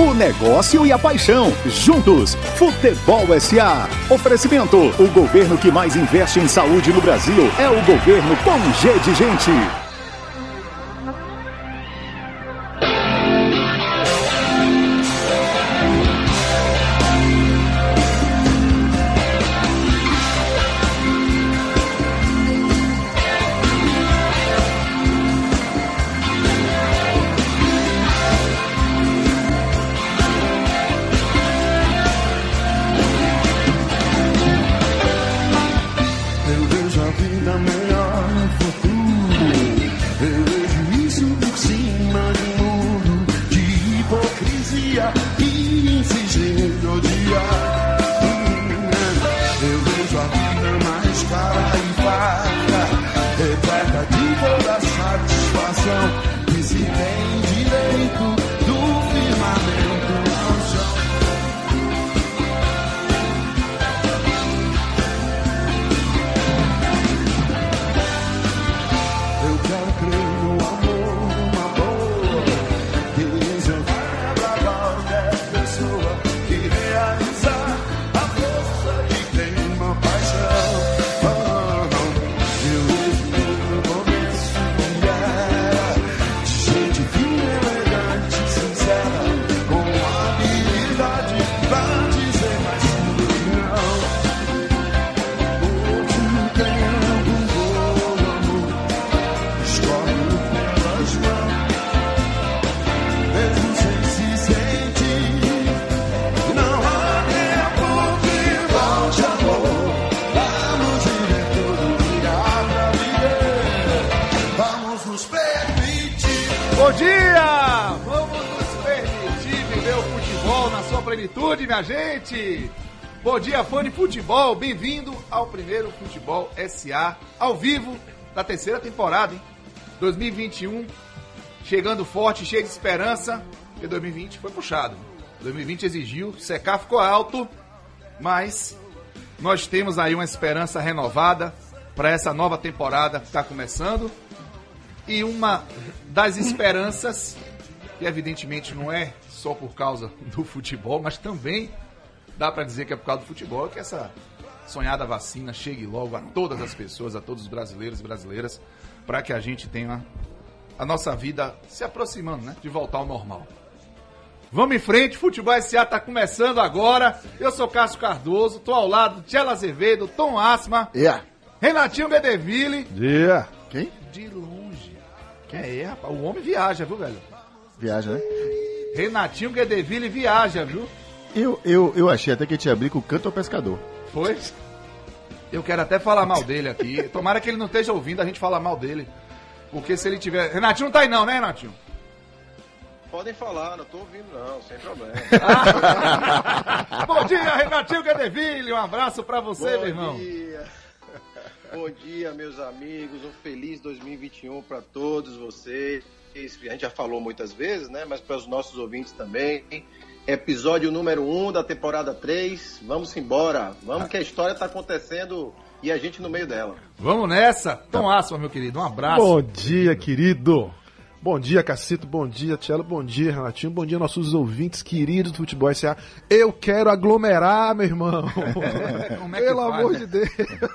o negócio e a paixão. Juntos, Futebol SA. Oferecimento: o governo que mais investe em saúde no Brasil é o governo com G de Gente. Gente! Bom dia, fã de futebol! Bem-vindo ao primeiro Futebol SA, ao vivo, da terceira temporada, hein? 2021, chegando forte, cheio de esperança, porque 2020 foi puxado. 2020 exigiu, secar ficou alto, mas nós temos aí uma esperança renovada para essa nova temporada que está começando. E uma das esperanças, que evidentemente não é só por causa do futebol, mas também dá para dizer que é por causa do futebol que essa sonhada vacina chegue logo a todas as pessoas, a todos os brasileiros e brasileiras, para que a gente tenha a nossa vida se aproximando, né, de voltar ao normal. Vamos em frente, Futebol SA tá começando agora. Eu sou Cássio Cardoso, tô ao lado de Tchela Azevedo, Tom Asma, yeah. Renatinho Bedeville. Quem? De longe. Quem é, rapaz? O homem viaja, viu, velho? Viaja, né? Renatinho Guedeville viaja, viu? Eu, eu, eu achei até que tinha abrir com o canto ao pescador. Foi? Eu quero até falar mal dele aqui. Tomara que ele não esteja ouvindo a gente falar mal dele. Porque se ele tiver. Renatinho não tá aí, não, né, Renatinho? Podem falar, não tô ouvindo, não, sem problema. Bom dia, Renatinho Guedeville. Um abraço para você, Bom meu irmão. Dia. Bom dia, meus amigos. Um feliz 2021 para todos vocês. A gente já falou muitas vezes, né? Mas para os nossos ouvintes também episódio número 1 um da temporada 3. Vamos embora. Vamos que a história está acontecendo e a gente no meio dela. Vamos nessa. Tom Asma, meu querido, um abraço. Bom dia, querido. Bom dia, Cacito. Bom dia, Tchelo. Bom dia, Renatinho. Bom dia, nossos ouvintes queridos do Futebol S.A. Eu quero aglomerar, meu irmão. É, é Pelo amor né? de Deus.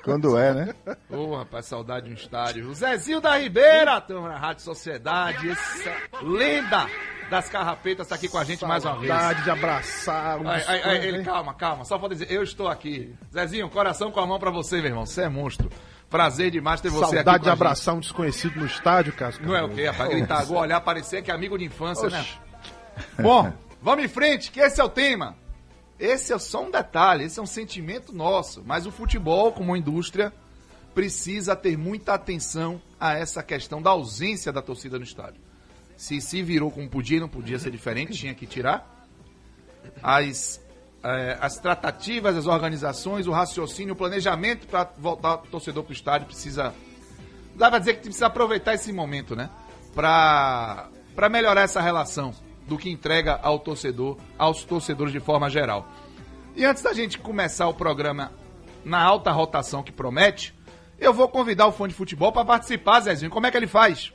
Quando é, né? Ô, oh, rapaz, saudade de um estádio. O Zezinho da Ribeira, tamo na Rádio Sociedade. Essa lenda das Carrapetas está aqui com a gente mais uma vez. Saudade de abraçar. Um ai, ai, ai, ele, calma, calma. Só vou dizer, eu estou aqui. Zezinho, coração com a mão para você, meu irmão. Você é monstro. Prazer demais ter você Saudade aqui. Saudade de abraçar gente. um desconhecido no estádio, Cássio. Não é o quê, rapaz? Gritar, agora olhar, parecer que é amigo de infância, né? Oxi. né? Bom, vamos em frente, que esse é o tema. Esse é só um detalhe, esse é um sentimento nosso. Mas o futebol, como indústria, precisa ter muita atenção a essa questão da ausência da torcida no estádio se se virou como podia não podia ser diferente, tinha que tirar. As, é, as tratativas, as organizações, o raciocínio, o planejamento para voltar o torcedor para o estádio precisa. Dá para dizer que precisa aproveitar esse momento, né? Para melhorar essa relação do que entrega ao torcedor, aos torcedores de forma geral. E antes da gente começar o programa na alta rotação que promete, eu vou convidar o fã de futebol para participar, Zezinho. Como é que ele faz?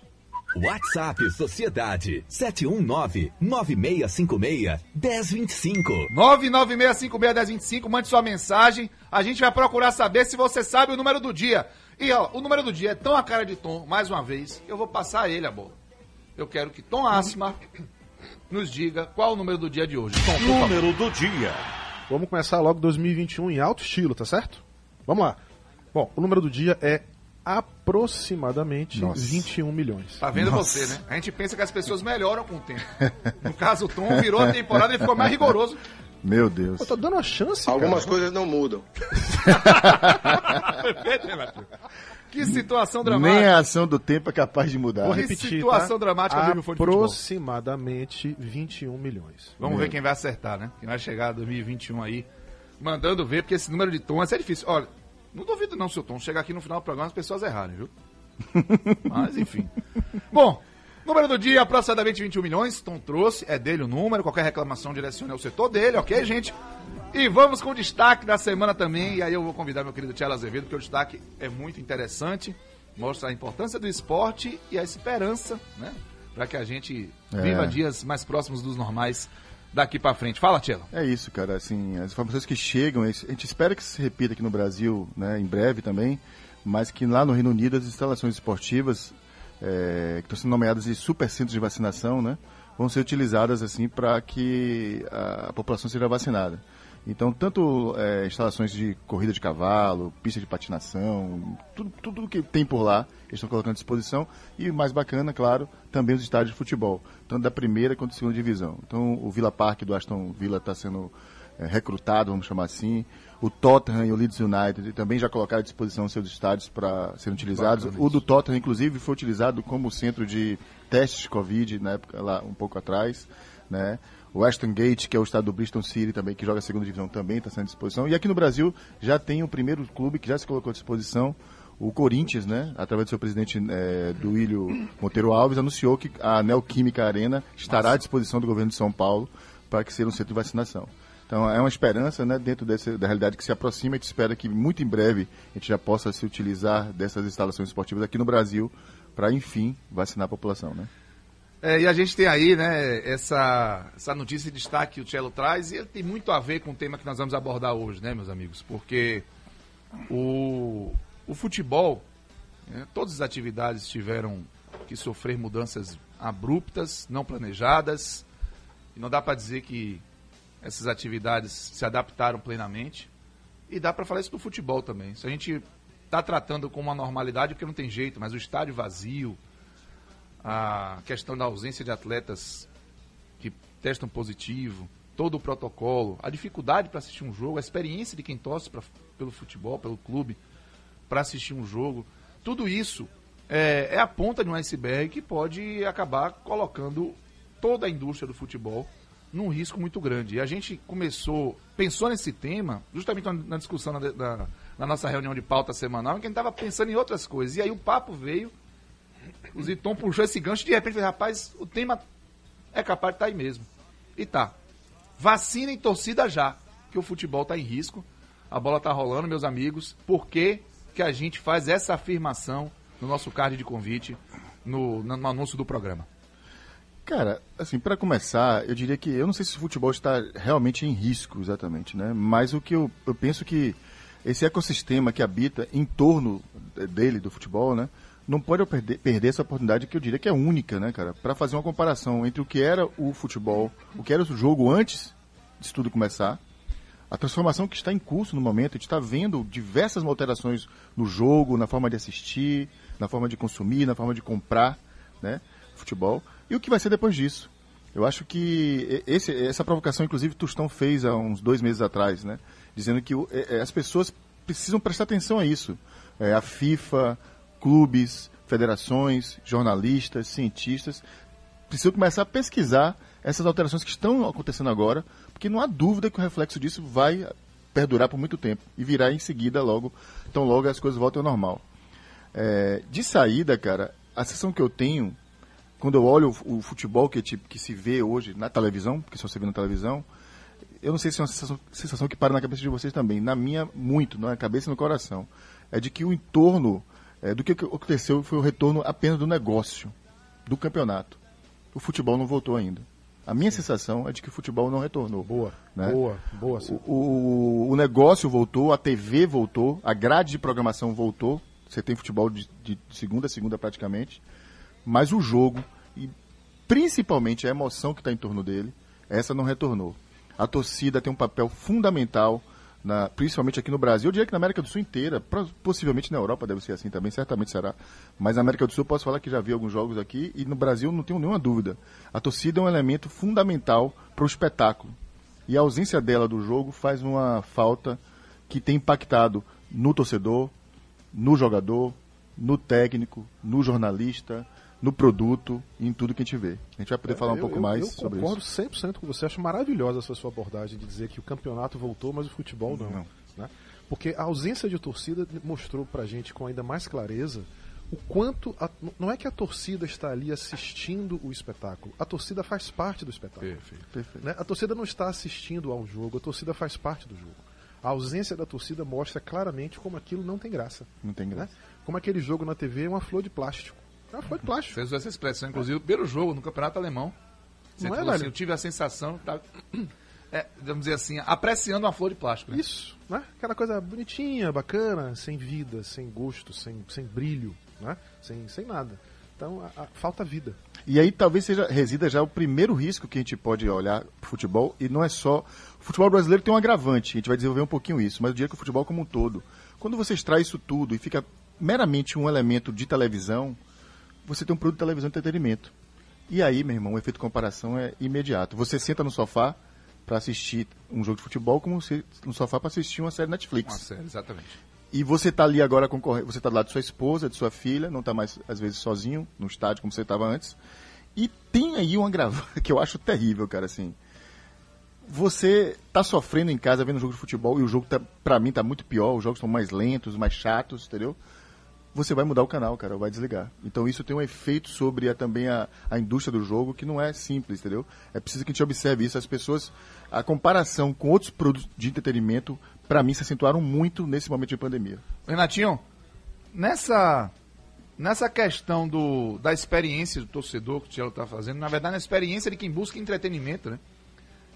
WhatsApp Sociedade 719-9656-1025. 996561025, mande sua mensagem. A gente vai procurar saber se você sabe o número do dia. E ó, o número do dia é tão a cara de Tom, mais uma vez, eu vou passar a ele a bola. Eu quero que Tom Asma nos diga qual o número do dia de hoje. Tom. Número do dia. Vamos começar logo 2021 em alto estilo, tá certo? Vamos lá. Bom, o número do dia é aproximadamente Nossa. 21 milhões. Tá vendo Nossa. você, né? A gente pensa que as pessoas melhoram com o tempo. No caso, o Tom virou a temporada e ficou mais rigoroso. Meu Deus. Pô, tá dando uma chance, Algumas cara. coisas não mudam. Que situação Nem dramática. a ação do tempo é capaz de mudar. Vou Que repetir, situação tá? dramática do Futebol. Aproximadamente 21 milhões. Vamos ver quem vai acertar, né? Quem vai chegar 2021 aí, mandando ver, porque esse número de tons é difícil. Olha, não duvido não, seu Tom, chegar aqui no final do programa as pessoas errarem, viu? Mas, enfim. Bom, número do dia, aproximadamente 21 milhões. Tom trouxe, é dele o número. Qualquer reclamação direcione ao setor dele, ok, gente? E vamos com o destaque da semana também. E aí eu vou convidar meu querido Tchela Azevedo, porque o destaque é muito interessante. Mostra a importância do esporte e a esperança, né? Para que a gente É. viva dias mais próximos dos normais daqui para frente. Fala, Tchela. É isso, cara. Assim, as informações que chegam, a gente espera que se repita aqui no Brasil, né, em breve também, mas que lá no Reino Unido as instalações esportivas é, que estão sendo nomeadas de supercentros de vacinação, né, vão ser utilizadas assim para que a população seja vacinada. Então, tanto é, instalações de corrida de cavalo, pista de patinação, tudo, tudo que tem por lá, eles estão colocando à disposição. E, mais bacana, claro, também os estádios de futebol, tanto da primeira quanto da segunda divisão. Então, o Villa Park do Aston Villa está sendo é, recrutado, vamos chamar assim. O Tottenham e o Leeds United também já colocaram à disposição seus estádios para serem utilizados. Bacana o do Tottenham, inclusive, foi utilizado como centro de testes de Covid, na época, lá um pouco atrás, né? O Aston Gate, que é o estado do Bristol City também, que joga a segunda divisão, também está sendo à disposição. E aqui no Brasil já tem o primeiro clube que já se colocou à disposição, o Corinthians, né? Através do seu presidente eh, Duílio Monteiro Alves, anunciou que a Neoquímica Arena estará à disposição do governo de São Paulo para que seja um centro de vacinação. Então é uma esperança, né, dentro dessa, da realidade que se aproxima. A gente espera que muito em breve a gente já possa se utilizar dessas instalações esportivas aqui no Brasil para, enfim, vacinar a população, né? É, e a gente tem aí, né, essa, essa notícia de destaque que o Cello traz, e tem muito a ver com o tema que nós vamos abordar hoje, né, meus amigos? Porque o, o futebol, né, todas as atividades tiveram que sofrer mudanças abruptas, não planejadas, e não dá para dizer que essas atividades se adaptaram plenamente. E dá para falar isso do futebol também. Se a gente está tratando com uma normalidade, porque não tem jeito, mas o estádio vazio, a questão da ausência de atletas que testam positivo, todo o protocolo, a dificuldade para assistir um jogo, a experiência de quem torce pra, pelo futebol, pelo clube, para assistir um jogo, tudo isso é, é a ponta de um iceberg que pode acabar colocando toda a indústria do futebol num risco muito grande. E a gente começou, pensou nesse tema, justamente na, discussão na, na- na nossa reunião de pauta semanal, em que a gente estava pensando em outras coisas. E aí o papo veio o Ziton puxou esse gancho e de repente, rapaz, o tema é capaz de estar aí mesmo. E tá. Vacina e torcida já, que o futebol está em risco. A bola está rolando, meus amigos. Por que, que a gente faz essa afirmação no nosso card de convite, no, no anúncio do programa? Cara, assim, para começar, eu diria que eu não sei se o futebol está realmente em risco, exatamente, né? Mas o que eu, eu penso que esse ecossistema que habita em torno dele, do futebol, né? Não pode perder, perder essa oportunidade que eu diria que é única, né, cara? Para fazer uma comparação entre o que era o futebol, o que era o jogo antes disso tudo começar, a transformação que está em curso no momento, a gente está vendo diversas alterações no jogo, na forma de assistir, na forma de consumir, na forma de comprar, né, futebol. E o que vai ser depois disso? Eu acho que esse- essa provocação, inclusive, Tostão fez há uns dois meses atrás, né, dizendo que é- é, as pessoas precisam prestar atenção a isso. É, a FIFA, clubes, federações, jornalistas, cientistas, precisam começar a pesquisar essas alterações que estão acontecendo agora, porque não há dúvida que o reflexo disso vai perdurar por muito tempo e virá em seguida logo, tão logo as coisas voltam ao normal. É, de saída, cara, a sensação que eu tenho quando eu olho o, futebol que, tipo, que se vê hoje na televisão, porque só você vê na televisão, eu não sei se é uma sensação, sensação que para na cabeça de vocês também, na minha, muito, na cabeça e no coração, é de que o entorno é, do que aconteceu foi o retorno apenas do negócio do campeonato. O futebol não voltou ainda. A minha sensação é de que o futebol não retornou. Boa, né? boa, boa. O, o, o negócio voltou, a TV voltou, a grade de programação voltou. Você tem futebol de, de segunda a segunda praticamente. Mas o jogo, e principalmente a emoção que está em torno dele, essa não retornou. A torcida tem um papel fundamental, na, principalmente aqui no Brasil. Eu diria que na América do Sul inteira, possivelmente na Europa deve ser assim também, certamente será. Mas na América do Sul eu posso falar que já vi alguns jogos aqui e no Brasil não tenho nenhuma dúvida. A torcida é um elemento fundamental para o espetáculo. E a ausência dela do jogo faz uma falta que tem impactado no torcedor, no jogador, no técnico, no jornalista, no produto e em tudo que a gente vê. A gente vai poder falar um Eu- pouco eu- mais eu sobre concordo isso. 100% com você. Acho maravilhosa essa sua abordagem de dizer que o campeonato voltou, mas o futebol não. Não. né? Porque a ausência de torcida mostrou pra gente com ainda mais clareza o quanto. a- não é que a torcida está ali assistindo o espetáculo, a torcida faz parte do espetáculo. Perfeito. Perfeito. né? A torcida não está assistindo ao jogo, a torcida faz parte do jogo. A ausência da torcida mostra claramente como aquilo não tem graça. Não tem Né? graça. Como aquele jogo na TV é uma flor de plástico. É uma flor de plástico. Fez essa expressão, inclusive, pelo jogo no Campeonato Alemão. Você Não é, assim, eu tive a sensação, tá, é, vamos dizer assim, apreciando uma flor de plástico. Né? Isso, né? Aquela coisa bonitinha, bacana, sem vida, sem gosto, sem, sem brilho, né? Sem, sem nada. Então, a- a- falta vida. E aí talvez seja resida já o primeiro risco que a gente pode olhar pro futebol e não é só o futebol brasileiro tem um agravante, a gente vai desenvolver um pouquinho isso, mas eu diria que o futebol como um todo, quando você extrai isso tudo e fica meramente um elemento de televisão, você tem um produto de televisão de entretenimento. E aí, meu irmão, o efeito de comparação é imediato. Você senta no sofá para assistir um jogo de futebol como você no sofá para assistir uma série Netflix. Uma série, exatamente. E você tá ali agora concorrendo, você tá do lado de sua esposa, de sua filha, não tá mais, às vezes, sozinho no estádio como você estava antes. E tem aí um agravante que eu acho terrível, cara, assim. Você tá sofrendo em casa vendo um jogo de futebol e o jogo, tá, pra mim, tá muito pior, os jogos estão mais lentos, mais chatos, entendeu? Você vai mudar o canal, cara, vai desligar. Então isso tem um efeito sobre a, também a, a indústria do jogo que não é simples, entendeu? É preciso que a gente observe isso. As pessoas, a comparação com outros produtos de entretenimento, pra mim, se acentuaram muito nesse momento de pandemia. Renatinho, nessa, nessa questão do, da experiência do torcedor que o Tiago está fazendo, na verdade, na experiência de quem busca entretenimento, né?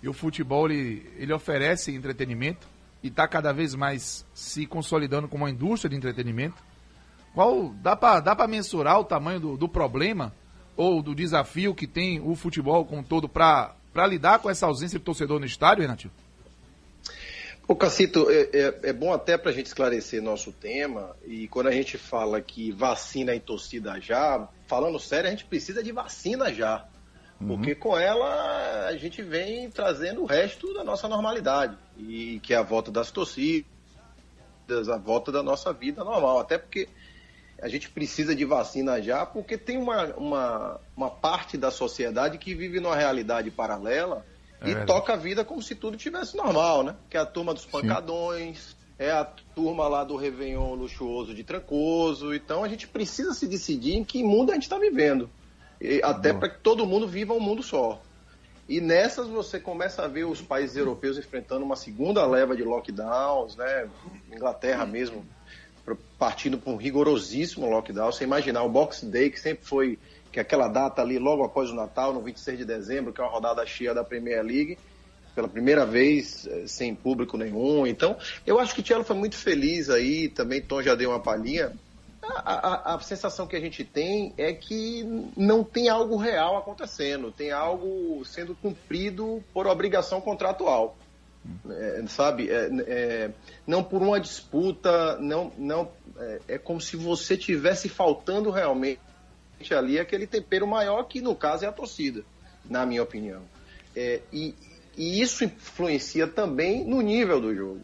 E o futebol, ele, ele oferece entretenimento e está cada vez mais se consolidando como uma indústria de entretenimento. Qual dá para dá pra mensurar o tamanho do, do problema ou do desafio que tem o futebol como um todo para lidar com essa ausência de torcedor no estádio, Renatinho? Ô, Cacito, é, é- é bom até para a gente esclarecer nosso tema, e quando a gente fala que vacina em torcida já, falando sério, a gente precisa de vacina já. Porque com ela a gente vem trazendo o resto da nossa normalidade, e que é a volta das torcidas, a volta da nossa vida normal. Até porque a gente precisa de vacina já, porque tem uma, uma, uma parte da sociedade que vive numa realidade paralela É e verdade. toca a vida como se tudo tivesse normal, né? Que é a turma dos pancadões, é a turma lá do Réveillon luxuoso de Trancoso. Então a gente precisa se decidir em que mundo a gente está vivendo. E até para que todo mundo viva um mundo só. E nessas você começa a ver os países europeus enfrentando uma segunda leva de lockdowns, né? Inglaterra mesmo partindo para um rigorosíssimo lockdown. Você imaginar o Boxing Day, que sempre foi que é aquela data ali logo após o Natal, no 26 de dezembro, que é uma rodada cheia da Premier League, pela primeira vez eh, sem público nenhum. Então, eu acho que o Tielo foi muito feliz aí, também Tom já deu uma palhinha. A, a- a sensação que a gente tem é que não tem algo real acontecendo, tem algo sendo cumprido por obrigação contratual. É, sabe, é, é, não por uma disputa, não, não é, é como se você tivesse faltando realmente ali aquele tempero maior que no caso é a torcida, na minha opinião. É, e, e isso influencia também no nível do jogo.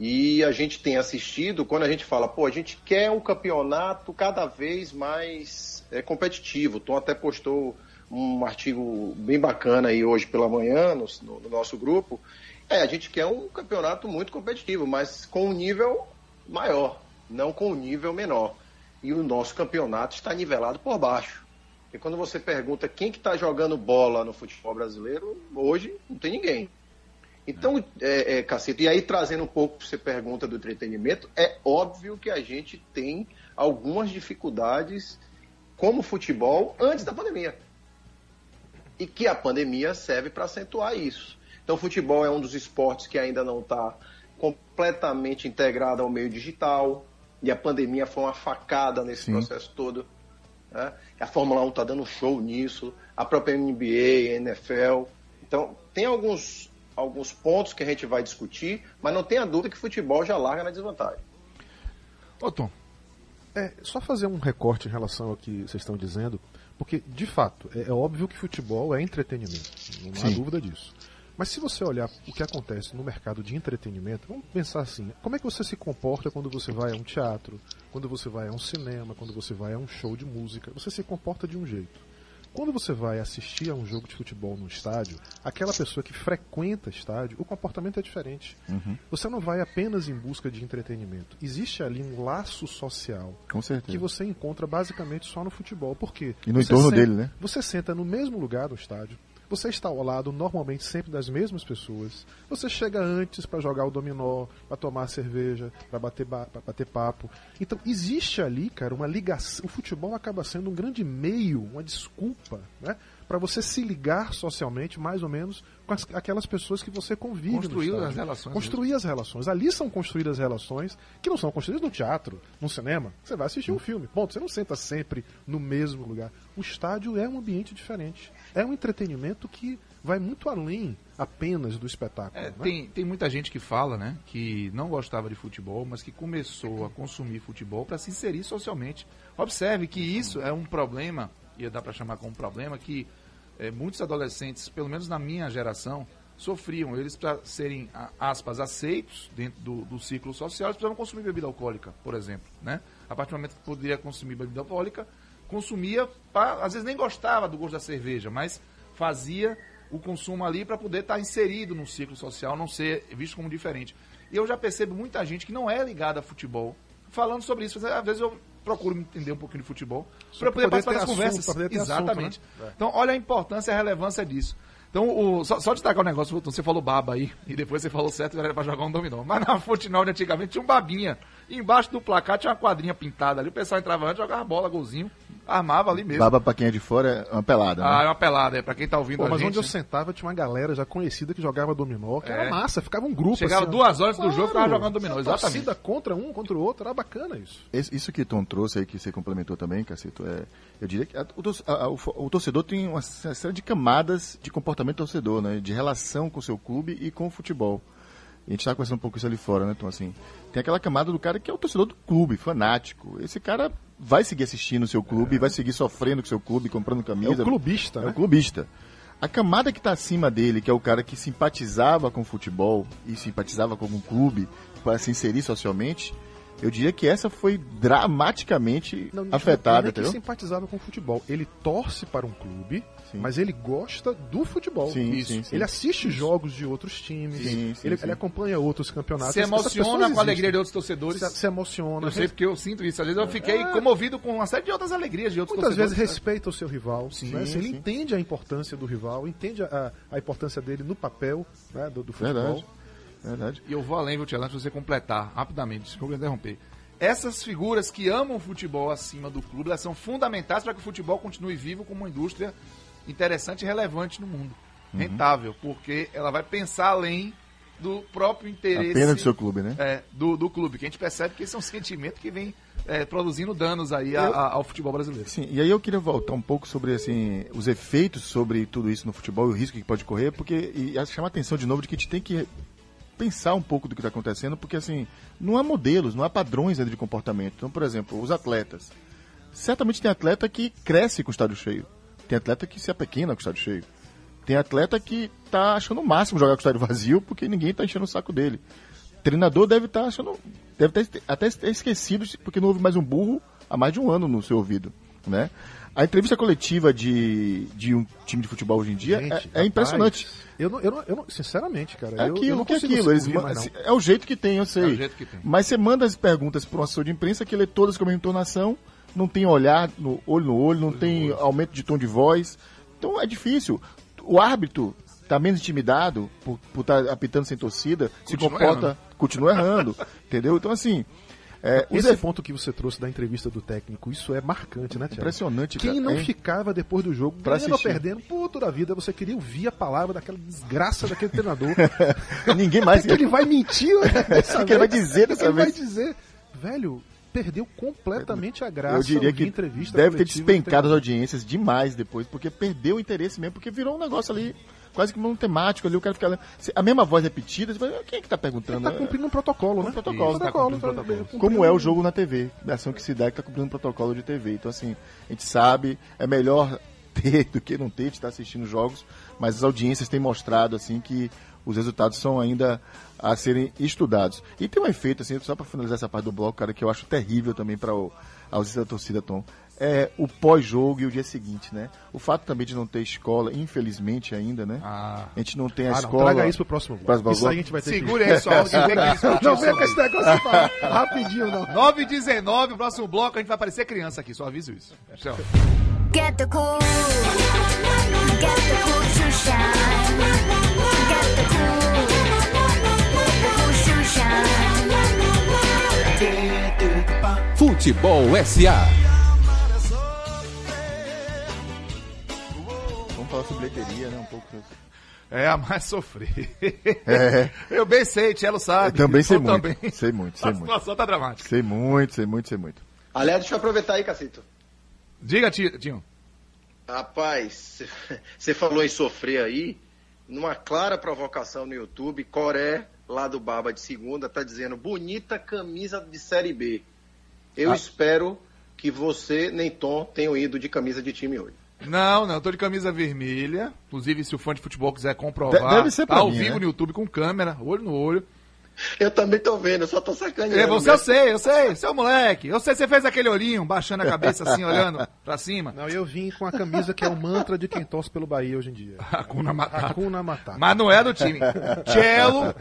E a gente tem assistido, quando a gente fala, pô, a gente quer um campeonato cada vez mais é, competitivo. Tom até postou um artigo bem bacana aí hoje pela manhã no- no nosso grupo. É, a gente quer um campeonato muito competitivo, mas com um nível maior, não com um nível menor. E o nosso campeonato está nivelado por baixo. E quando você pergunta quem que está jogando bola no futebol brasileiro, hoje não tem ninguém. Então, é, é, Cacete, e aí trazendo um pouco você pergunta do entretenimento, é óbvio que a gente tem algumas dificuldades como futebol antes da pandemia. E que a pandemia serve para acentuar isso. Então, o futebol é um dos esportes que ainda não está completamente integrado ao meio digital. E a pandemia foi uma facada nesse Sim. processo todo. Né? A Fórmula 1 está dando show nisso, a própria NBA, a NFL. Então, tem alguns, alguns pontos que a gente vai discutir, mas não tenha dúvida que o futebol já larga na desvantagem. Ô, Tom, É, só fazer um recorte em relação ao que vocês estão dizendo, porque, de fato, é, é óbvio que futebol é entretenimento, não há Sim. dúvida disso. Mas se você olhar o que acontece no mercado de entretenimento, vamos pensar assim: como é que você se comporta quando você vai a um teatro, quando você vai a um cinema, quando você vai a um show de música? Você se comporta de um jeito. Quando você vai assistir a um jogo de futebol no estádio, aquela pessoa que frequenta estádio, o comportamento é diferente. Você não vai apenas em busca de entretenimento. Existe ali um laço social que você encontra basicamente só no futebol. Por quê? E no Você entorno senta- dele, né? Você senta no mesmo lugar do estádio. Você está ao lado normalmente sempre das mesmas pessoas. Você chega antes para jogar o dominó, para tomar cerveja, para bater, ba- bater papo. Então existe ali, cara, uma ligação. O futebol acaba sendo um grande meio, uma desculpa, né, para você se ligar socialmente, mais ou menos, com as- aquelas pessoas que você convive. Construir as relações Construir as relações. Ali são construídas relações que não são construídas no teatro, no cinema. Você vai assistir um filme. Ponto. Você não senta sempre no mesmo lugar. O estádio é um ambiente diferente. É um entretenimento que vai muito além apenas do espetáculo. É, né? tem, tem muita gente que fala, né, que não gostava de futebol, mas que começou a consumir futebol para se inserir socialmente. Observe que isso é um problema, e dá para chamar como problema, que é, muitos adolescentes, pelo menos na minha geração, sofriam. Eles, para serem, aspas, aceitos dentro do, do ciclo social, eles precisavam consumir bebida alcoólica, por exemplo. Né? A partir do momento que poderia consumir bebida alcoólica, consumia, pra, às vezes nem gostava do gosto da cerveja, mas fazia o consumo ali para poder estar inserido no ciclo social, não ser visto como diferente. E eu já percebo muita gente que não é ligada a futebol falando sobre isso. Às vezes eu procuro entender um pouquinho de futebol para poder, poder participar das assunto, conversas. poder ter assunto, Exatamente. né? Então, olha a importância e a relevância disso. Então, o- só, só destacar o negócio, Fulton, você falou baba aí, e depois você falou certo, era pra jogar um dominó. Mas na Futinol, antigamente, tinha um babinha. E embaixo do placar tinha uma quadrinha pintada ali, o pessoal entrava antes, jogava bola, golzinho, armava ali mesmo. Baba pra quem é de fora é uma pelada, Ah, é né? uma pelada, é pra quem tá ouvindo Pô, a mas gente. onde eu né? sentava tinha uma galera já conhecida que jogava dominó, que É. era massa, ficava um grupo. Chegava assim, duas horas do jogo, ficava Claro, jogando dominó, a exatamente. torcida contra um, contra o outro, era bacana isso. Esse- Isso que Tom trouxe aí, que você complementou também, Cacito, é, eu diria que a- a- o o torcedor tem uma série de camadas de comportamento torcedor, né? De relação com o seu clube e com o futebol. A gente estava conversando um pouco isso ali fora, né, Tom? Assim, tem aquela camada do cara que é o torcedor do clube, fanático. Esse cara vai seguir assistindo o seu clube, vai seguir sofrendo com o seu clube, comprando É camisa. o clubista, É né? o clubista. A camada que está acima dele, que é o cara que simpatizava com o futebol e simpatizava com um clube para se inserir socialmente, eu diria que essa foi dramaticamente Não, afetada, não é que simpatizava com o futebol. Ele torce para um clube, Sim. mas ele gosta do futebol. Sim, Isso. sim, sim. Ele assiste jogos de outros times, Sim, sim, ele, sim. ele acompanha outros campeonatos. Se emociona com a alegria de outros torcedores. Se, se emociona. Eu sei porque eu sinto isso. Às vezes eu fiquei comovido com uma série de outras alegrias de outros Muitas vezes torcedores. respeita o seu rival. Sim, né? Ele entende a importância do rival, entende a, a importância dele no papel né, do, do futebol. Verdade. Verdade. E eu vou além, Viu, antes de você completar rapidamente, desculpa interromper. Essas figuras que amam o futebol acima do clube, elas são fundamentais para que o futebol continue vivo como uma indústria interessante e relevante no mundo. Uhum. Rentável, porque ela vai pensar além do próprio interesse Apenas do seu clube, né? é, do, do clube, que a gente percebe que esse é um sentimento que vem é, produzindo danos aí a- a- ao futebol brasileiro. Sim, e aí eu queria voltar um pouco sobre assim, os efeitos sobre tudo isso no futebol e o risco que pode correr, porque e chamar a atenção de novo de que a gente tem que pensar um pouco do que está acontecendo, porque assim, não há modelos, não há padrões de comportamento. Então, por exemplo, os atletas. Certamente tem atleta que cresce com o estádio cheio. Tem atleta que se apequena com o estádio cheio. Tem atleta que tá achando o máximo jogar com o estádio vazio porque ninguém tá enchendo o saco dele. Treinador deve estar achando. Deve ter, até ter esquecido porque não houve mais um burro há mais de um ano no seu ouvido. Né? A entrevista coletiva de, de um time de futebol hoje em dia Gente, é- é, rapaz, impressionante. Eu não, eu não, eu não- sinceramente, cara. É eu, aquilo, eu não que é consigo aquilo. Eles, mais, não. é o jeito que tem, eu sei. É o jeito que tem. Mas você manda as perguntas para um assessor de imprensa que lê todas com a mesma entonação, não tem olhar no olho no olho, não tem aumento de tom de voz. Então é difícil. O árbitro está menos intimidado por estar apitando sem torcida, se Continua comporta, errando. continua errando. entendeu? Então, assim, É, Esse ponto que você trouxe da entrevista do técnico, isso é marcante, né, Tiago? Impressionante, Quem cara. não hein? ficava depois do jogo, Pra ganhando ou perdendo, puto da vida, você queria ouvir a palavra daquela desgraça daquele treinador. Ninguém mais. que, que ele vai mentir dessa O que ele vai vez? dizer O que dessa ele vai dizer? Velho, perdeu completamente a graça. Eu diria que entrevista deve ter do despencado as audiências demais depois, porque perdeu o interesse mesmo, porque virou um negócio ali quase que monotemático ali, o cara fica a mesma voz repetida, você fala, quem é que tá perguntando? Tá cumprindo um protocolo, né? Um protocolo. Isso, tá cumprindo tá protocolo. Como é o jogo na TV, a ação que se dá que tá cumprindo um protocolo de TV. Então assim, a gente sabe, é melhor ter do que não ter, gente tá assistindo jogos, mas as audiências têm mostrado assim que os resultados são ainda a serem estudados. E tem um efeito assim, só para finalizar essa parte do bloco, cara, que eu acho terrível também para a ausência da torcida, Tom. É o pós-jogo e o dia seguinte, né? O fato também de não ter escola, infelizmente ainda, né? Ah. A gente não tem a Ah, não, escola. traga isso pro próximo bloco. Próximo Isso aí a bloco. gente vai ter Segure aí só, que que discutir Não vem com esse negócio de falar rapidinho, não. 9 e 19, o próximo bloco a gente vai parecer criança aqui, só aviso isso. Tchau. Get the cool. Get the cool to shine. Futebol SA. Vamos falar sobre bilheteria, né? Um pouco. É a mais sofrer. É. Eu bem sei, Tchelo sabe. Eu também sei Eu muito. também. Sei muito, sei A muito. situação tá dramática. Sei muito, sei muito, sei muito. Aliás, deixa eu aproveitar aí, Cacito. Diga, Ti- Tinho. Rapaz, você falou em sofrer aí, numa clara provocação no YouTube, Coré, lá do Baba de Segunda, tá dizendo bonita camisa de Série B. Eu Ah. espero que você, nem Tom, tenham ido de camisa de time hoje. Não, não, eu tô de camisa vermelha. Inclusive, se o fã de futebol quiser comprovar, De- deve ser tá pra ao mim, vivo né? no YouTube com câmera, olho no olho. Eu também tô vendo, eu só tô sacaneando. É, você eu mesmo. sei, eu sei, seu moleque. Eu sei, você fez aquele olhinho, baixando a cabeça assim, olhando pra cima. Não, eu vim com a camisa que é o mantra de quem torce pelo Bahia hoje em dia. Hakuna Matata. Hakuna Matata. Mas não é do time. Cello,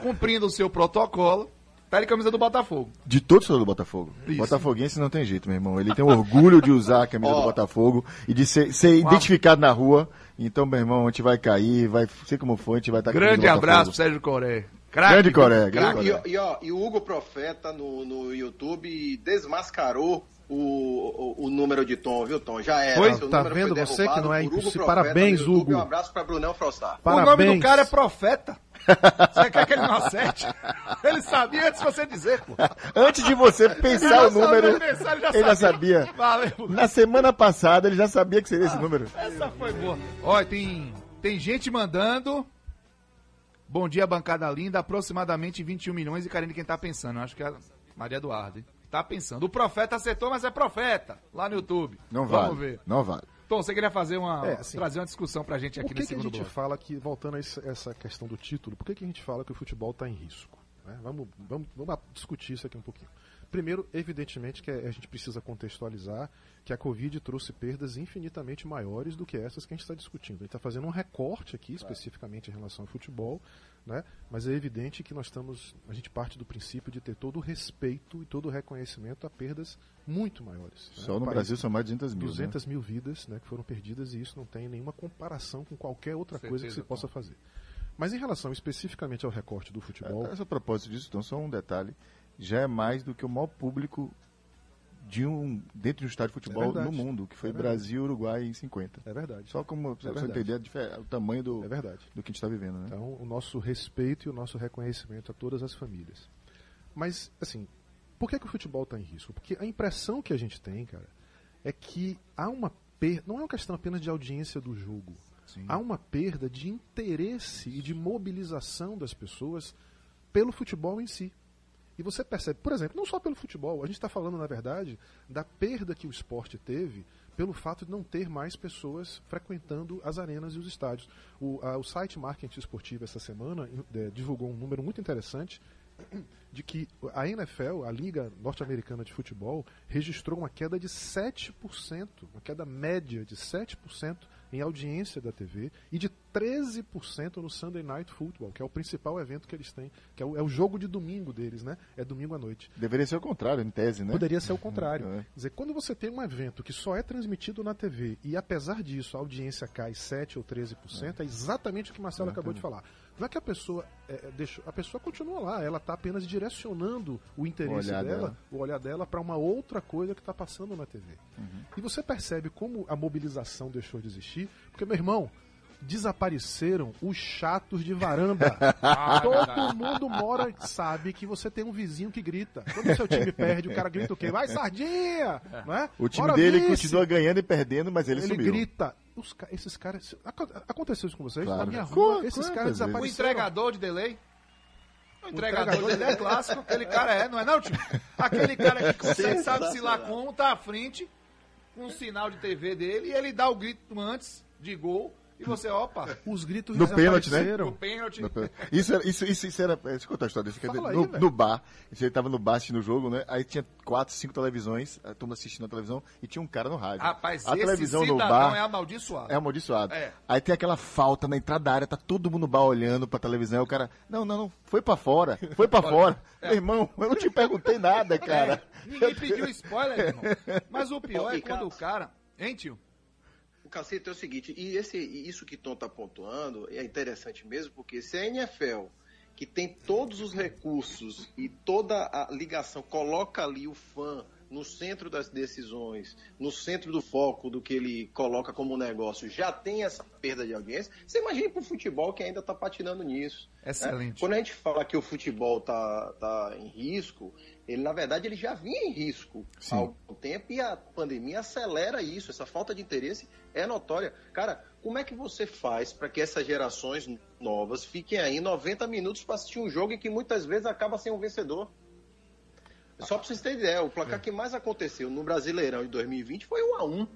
cumprindo o seu protocolo, tá de camisa do Botafogo. De todos os do Botafogo. Isso. Botafoguense não tem jeito, meu irmão. Ele tem orgulho de usar a camisa do. Botafogo e de ser, ser identificado na rua. Então, meu irmão, a gente vai cair, vai ser como for, a gente vai estar com a camisa Grande abraço. Sérgio Coré. Craque, Grande Coré, grande E, Coré. e, ó, e o Hugo Profeta no, no YouTube desmascarou o, o, o número de Tom, viu, Tom? Já era. Foi? Tá número foi vendo? Você que não é impossível. Parabéns, YouTube. Hugo. Um abraço pra Brunão Frostar. O nome Parabéns. do cara é Profeta. Você quer que ele não acerte? Ele sabia antes de você dizer, pô. Antes de você pensar o número, Pensar, ele já ele já sabia. Valeu. Na semana passada ele já sabia que seria esse número. Essa foi boa. Olha, tem, tem gente mandando. Bom dia, bancada linda. Aproximadamente 21 milhões e Karine quem tá pensando. Eu Acho que é a Maria Eduardo, hein? Tá pensando. O profeta acertou, mas é profeta. Lá no YouTube. Não Vamos vale. ver. Não vale. Tom, você queria fazer uma. É, assim, trazer uma discussão pra gente Por aqui que, nesse que a segundo gente bloco. fala que, voltando a essa questão do título, por que, que a gente fala que o futebol está em risco? né? Vamos, vamos, vamos discutir isso aqui um pouquinho. Primeiro, evidentemente, que a gente precisa contextualizar que a Covid trouxe perdas infinitamente maiores do que essas que a gente está discutindo. A gente está fazendo um recorte aqui, especificamente em relação ao futebol, né? mas é evidente que nós estamos, a gente parte do princípio de ter todo o respeito e todo o reconhecimento a perdas muito maiores. né? Só O no Brasil são mais de 200 mil. 200 mil vidas né, que foram perdidas e isso não tem nenhuma comparação com qualquer outra Certeza, coisa que se possa fazer. Mas em relação especificamente ao recorte do futebol, Né? Essa propósito disso, então, só um detalhe. Já é mais do que o maior público de um, dentro de um estádio de futebol É no mundo, que foi É. Brasil e Uruguai em 50. é verdade. Só como pra você verdade. entender o tamanho do, É verdade. do que a gente está vivendo, né? Então, o nosso respeito e o nosso reconhecimento a todas as famílias. Mas, assim, por que, que o futebol está em risco? Porque a impressão que a gente tem, cara, é que há uma perda. Não é uma questão apenas de audiência do jogo. Há uma perda de interesse e de mobilização das pessoas pelo futebol em si. E você percebe, por exemplo, não só pelo futebol, a gente está falando, na verdade, da perda que o esporte teve pelo fato de não ter mais pessoas frequentando as arenas e os estádios. O, a- o site Marketing Esportivo, essa semana, eh, divulgou um número muito interessante de que a NFL, a Liga Norte-Americana de Futebol, registrou uma queda de 7%, uma queda média de 7% em audiência da TV e de 13% no Sunday Night Football, que é o principal evento que eles têm, que é o, é o jogo de domingo deles, né? É domingo à noite. Deveria ser o contrário, em tese, né? Poderia ser o contrário. É. Quer dizer, quando você tem um evento que só é transmitido na TV e apesar disso a audiência cai 7 ou 13%, é, exatamente o que o Marcelo acabou de falar. Não é que a pessoa é, é, a pessoa continua lá, ela está apenas direcionando o interesse O dela, dela. o olhar dela para uma outra coisa que está passando na TV. E você percebe como a mobilização deixou de existir, porque meu irmão, desapareceram os chatos de varanda. Ah, Todo mundo mora sabe que você tem um vizinho que grita. Quando o seu time perde, o cara grita o quê? Vai sardinha, não é? O time Bora, dele vice! continua ganhando e perdendo, mas ele, Ele sumiu. grita. Os esses caras. aco- Aconteceu isso com vocês? Claro. Na minha rua, Com- esses quantas caras vezes? O desapareceram. entregador de delay. O entregador entregador de delay é clássico. Aquele cara é, não é não, tio? Aquele cara que você sabe se lá como, tá à frente, com um sinal de TV dele, e ele dá o grito antes de gol, e você, opa, Os gritos No pênalti, né? desapareceram. o pênalti. Isso, era- isso, isso, isso era. Deixa eu contar a história desse. Fala aí, no, velho. no bar, você tava no bar assistindo o jogo, né? Aí tinha quatro, cinco televisões, a turma assistindo a televisão, e tinha um cara no rádio. Rapaz, a esse televisão no cidadão bar é amaldiçoado. é amaldiçoado. É. Aí tem aquela falta na entrada da área, tá todo mundo no bar olhando pra televisão, aí o cara, não, não, não, foi pra fora, foi pra fora. Meu irmão, eu não te perguntei nada, cara. É, ninguém pediu spoiler, irmão. Mas o pior é quando o cara... Hein, tio? Cacete é o seguinte, e esse, isso que Tom está pontuando é interessante mesmo, porque se a NFL, que tem todos os recursos e toda a ligação, coloca ali o fã no centro das decisões, no centro do foco do que ele coloca como negócio, já tem essa perda de audiência, você imagina para o futebol que ainda está patinando nisso. né? Excelente. Quando a gente fala que o futebol está tá em risco, ele na verdade ele já vinha em risco Sim. há algum tempo e a pandemia acelera isso. Essa falta de interesse é notória. Cara, como é que você faz para que essas gerações novas fiquem aí 90 minutos para assistir um jogo em que muitas vezes acaba sem um vencedor? Só para vocês terem ideia, o placar que mais aconteceu no Brasileirão de 2020 foi 1 a 1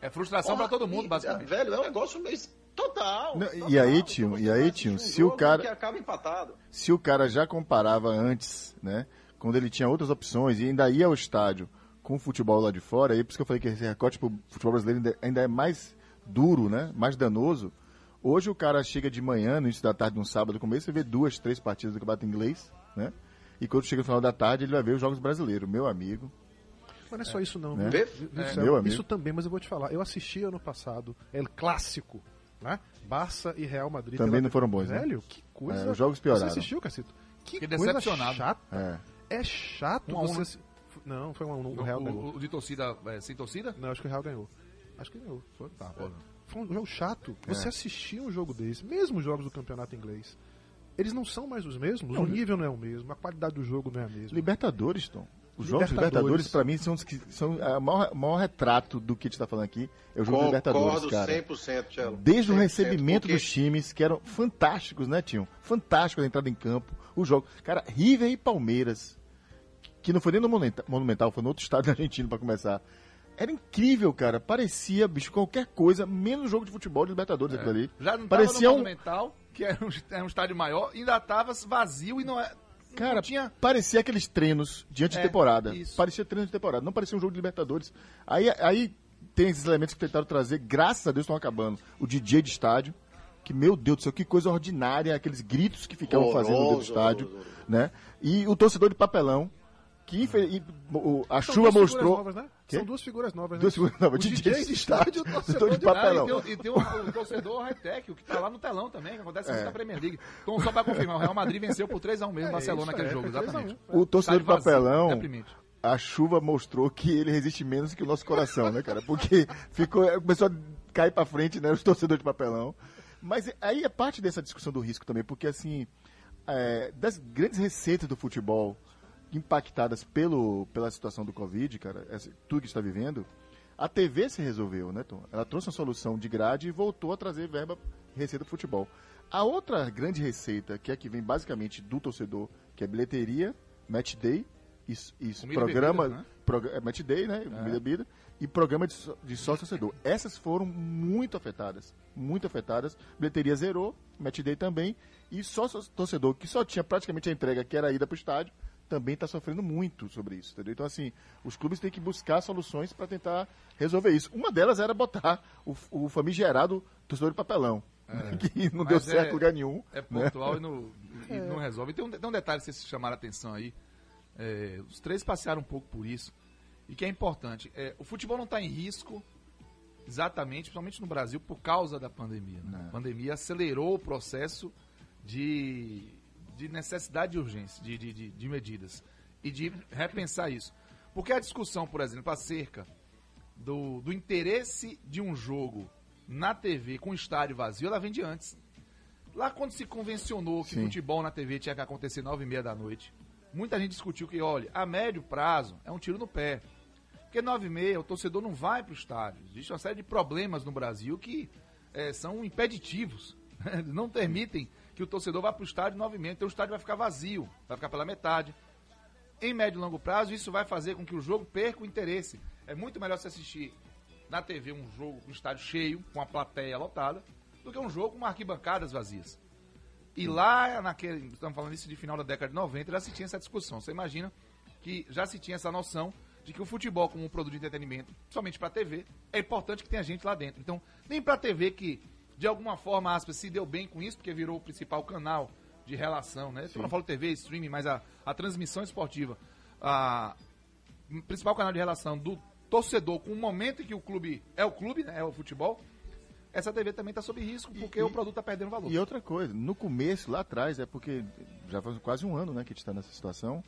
É frustração pra todo mundo, E, basicamente. Velho, é um negócio meio total. Não, e total. aí, tio, Você e aí, assistir um se o cara- que acaba empatado. se o cara já comparava antes, né? Quando ele tinha outras opções e ainda ia ao estádio com o futebol lá de fora, aí por isso que eu falei que esse recorte pro futebol brasileiro ainda, ainda é mais duro, né? Mais danoso. Hoje o cara chega de manhã, no início da tarde, num sábado, começa e vê duas, três partidas do campeonato inglês, né? E quando chega no final da tarde, ele vai ver os jogos brasileiros. Meu amigo. Mas não é só isso não. Né? É. Meu amigo. Isso também, mas eu vou te falar. Eu assisti ano passado, é clássico, né? Barça e Real Madrid. Também não foram bons, né? Velho, que coisa. É, os jogos pioraram. Você assistiu, Cacito? Que Fiquei coisa decepcionado. chata. É. É chato Um a um, você... né? Não, foi um, um, o Real o- ganhou. o de torcida é, sem torcida? Não, acho que o Real ganhou. Acho que ganhou. Foi, tá, pô. Foi um jogo chato. Você assistir um jogo desse, mesmo os jogos do campeonato inglês, eles não são mais os mesmos, o nível não é o mesmo, a qualidade do jogo não é a mesma. Libertadores, Tom. Os jogos de Libertadores. Libertadores, pra mim, são os que são o maior, maior retrato do que a gente tá falando aqui. É o jogo de Libertadores, Concordo cara. 100%, Tchelo. Desde o 100%, recebimento porque- dos times, que eram fantásticos, né, Tinho? Fantástico a entrada em campo, o jogo. Cara, River e Palmeiras, que não foi nem no Monumenta- Monumental, foi no outro estádio argentino pra começar. Era incrível, cara. Parecia, bicho, qualquer coisa, menos jogo de futebol de Libertadores aquilo ali. Já não Parecia no um. Monumental, que era um, era um estádio maior, ainda tava vazio e não é. Cara, não tinha. parecia aqueles treinos de antetemporada. isso. Parecia treino de temporada, não parecia um jogo de Libertadores. Aí, aí tem esses elementos que tentaram trazer, graças a Deus estão acabando. O DJ de estádio, que, meu Deus do céu, que coisa ordinária, aqueles gritos que ficavam Horroroso, fazendo dentro do estádio. horroroso. né? E o torcedor de papelão, que a São chuva duas figuras mostrou. Novas, né? São duas figuras novas, né? Duas figuras novas, O DJ de estádio e o torcedor de de Ah, papelão. e tem, o- e tem o, o torcedor high-tech, o que tá lá no telão também, que acontece muito É. na Premier League. Então, só pra confirmar, o Real Madrid venceu por 3x1 mesmo, É Barcelona naquele é, jogo, foi 3 a 1. exatamente. O torcedor de Estádio vazio, papelão, a chuva mostrou que ele resiste menos que o nosso coração, né, cara? Porque ficou, começou a cair pra frente, né, os torcedores de papelão. Mas aí é parte dessa discussão do risco também, porque assim, é, das grandes receitas do futebol impactadas pelo, pela situação do Covid, cara, essa- tudo que está vivendo, a TV se resolveu, né, Tom? Ela trouxe uma solução de grade e voltou a trazer verba, receita do futebol. A outra grande receita, que é que vem basicamente do torcedor, que é bilheteria, match day, isso, isso e programa, bebida, né? prog- é, match day, né, e bebida, e programa de, de sócio torcedor. Essas foram muito afetadas, muito afetadas. Bilheteria zerou, match day também, e sócio torcedor, que só tinha praticamente a entrega, que era a ida para o estádio, também está sofrendo muito sobre isso, entendeu? Então, assim, os clubes têm que buscar soluções para tentar resolver isso. Uma delas era botar o, o famigerado torcedor de papelão, que não deu Mas certo é- lugar nenhum. É pontual e, não, e não resolve. Tem um, tem um detalhe que vocês chamaram a atenção aí. É, os três passearam um pouco por isso. E que é importante. É, o futebol não está em risco exatamente, principalmente no Brasil, por causa da pandemia. né? A pandemia acelerou o processo de, de necessidade de urgência, de, de, de, de medidas. E de repensar isso. Porque a discussão, por exemplo, acerca do, do interesse de um jogo na TV com estádio vazio, ela vem de antes. Lá quando se convencionou que Sim. futebol na TV tinha que acontecer nove e meia da noite, muita gente discutiu que, olha, a médio prazo é um tiro no pé. Porque nove e meia o torcedor não vai para o estádio. Existe uma série de problemas no Brasil que eh, são impeditivos. Não permitem que o torcedor vá para o estádio e meia. Então o estádio vai ficar vazio, vai ficar pela metade. Em médio e longo prazo, isso vai fazer com que o jogo perca o interesse. É muito melhor você assistir na TV um jogo com estádio cheio, com a plateia lotada, do que um jogo com arquibancadas vazias. E lá, naquele, estamos falando isso de final da década de 90, já se tinha essa discussão. Você imagina que já se tinha essa noção de que o futebol como um produto de entretenimento, somente para a TV, é importante que tenha gente lá dentro. Então, nem para a TV que, de alguma forma, aspas, se deu bem com isso, porque virou o principal canal de relação, né? Eu não falo TV, streaming, mas a, a transmissão esportiva, a o principal canal de relação do torcedor com o momento em que o clube é o clube, né? É o futebol. Essa TV também está sob risco porque e- o produto está perdendo valor. E outra coisa, no começo, lá atrás, é porque já faz quase um ano né, que a gente está nessa situação.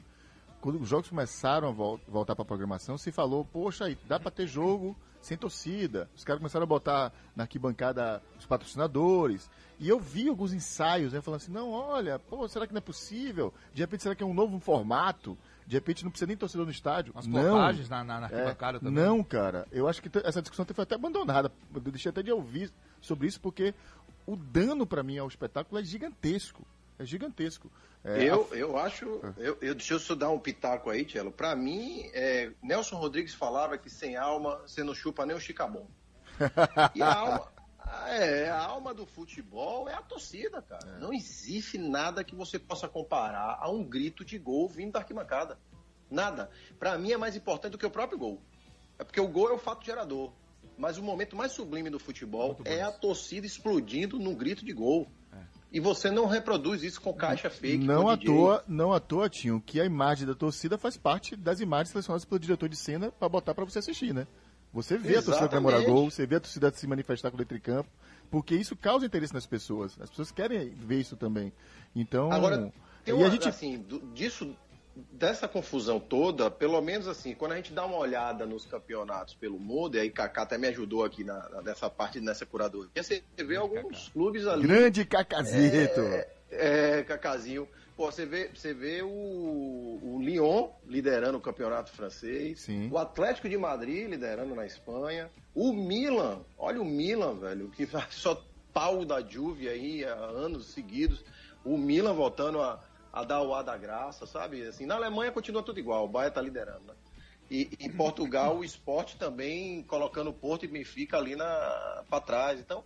Quando os jogos começaram a vol- voltar para a programação, se falou, poxa, aí dá para ter jogo sem torcida. Os caras começaram a botar na arquibancada os patrocinadores. E eu vi alguns ensaios, né, falando assim, não, olha, pô, será que não é possível? De repente, será que é um novo formato? De repente, não precisa nem torcedor no estádio. Umas não. na, na, na É, arquibancada também. Não, cara. Eu acho que essa discussão foi até abandonada. Eu deixei até de ouvir sobre isso, porque o dano pra mim ao espetáculo é gigantesco. É gigantesco. É, Eu, a- eu acho. Eu, eu, deixa eu só dar um pitaco aí, Tchelo. Pra mim, é, Nelson Rodrigues falava que sem alma você não chupa nem o chicabom. E a alma. É, a alma do futebol é a torcida, cara. Não existe nada que você possa comparar a um grito de gol vindo da arquibancada. Nada. Pra mim é mais importante do que o próprio gol. É porque o gol é o fato gerador. Mas o momento mais sublime do futebol Muito bom é a torcida explodindo num grito de gol. E você não reproduz isso com caixa fake. não à DJ. toa, não à toa, Tinho, que a imagem da torcida faz parte das imagens selecionadas pelo diretor de cena pra botar pra você assistir, né? Você vê a torcida comemorar Exatamente. gol, você vê a torcida se manifestar com de campo, porque isso causa interesse nas pessoas. As pessoas querem ver isso também. Então, Agora, tem e uma, a gente assim, do- disso, dessa confusão toda, pelo menos assim, quando a gente dá uma olhada nos campeonatos pelo mundo, e aí Kaká até me ajudou aqui na, na- nessa parte, nessa curadoria, você vê alguns clubes ali. grande Cacazito. É, Cacazinho. Pô, você vê, você vê o, o Lyon liderando o campeonato francês, Sim. o Atlético de Madrid liderando na Espanha, o Milan, olha o Milan, velho, que só pau da Juve aí há anos seguidos, o Milan voltando a, a dar o ar da graça, sabe? Assim, na Alemanha continua tudo igual, o Bahia tá liderando, né? E em Portugal o esporte também colocando o Porto e Benfica ali para trás. Então,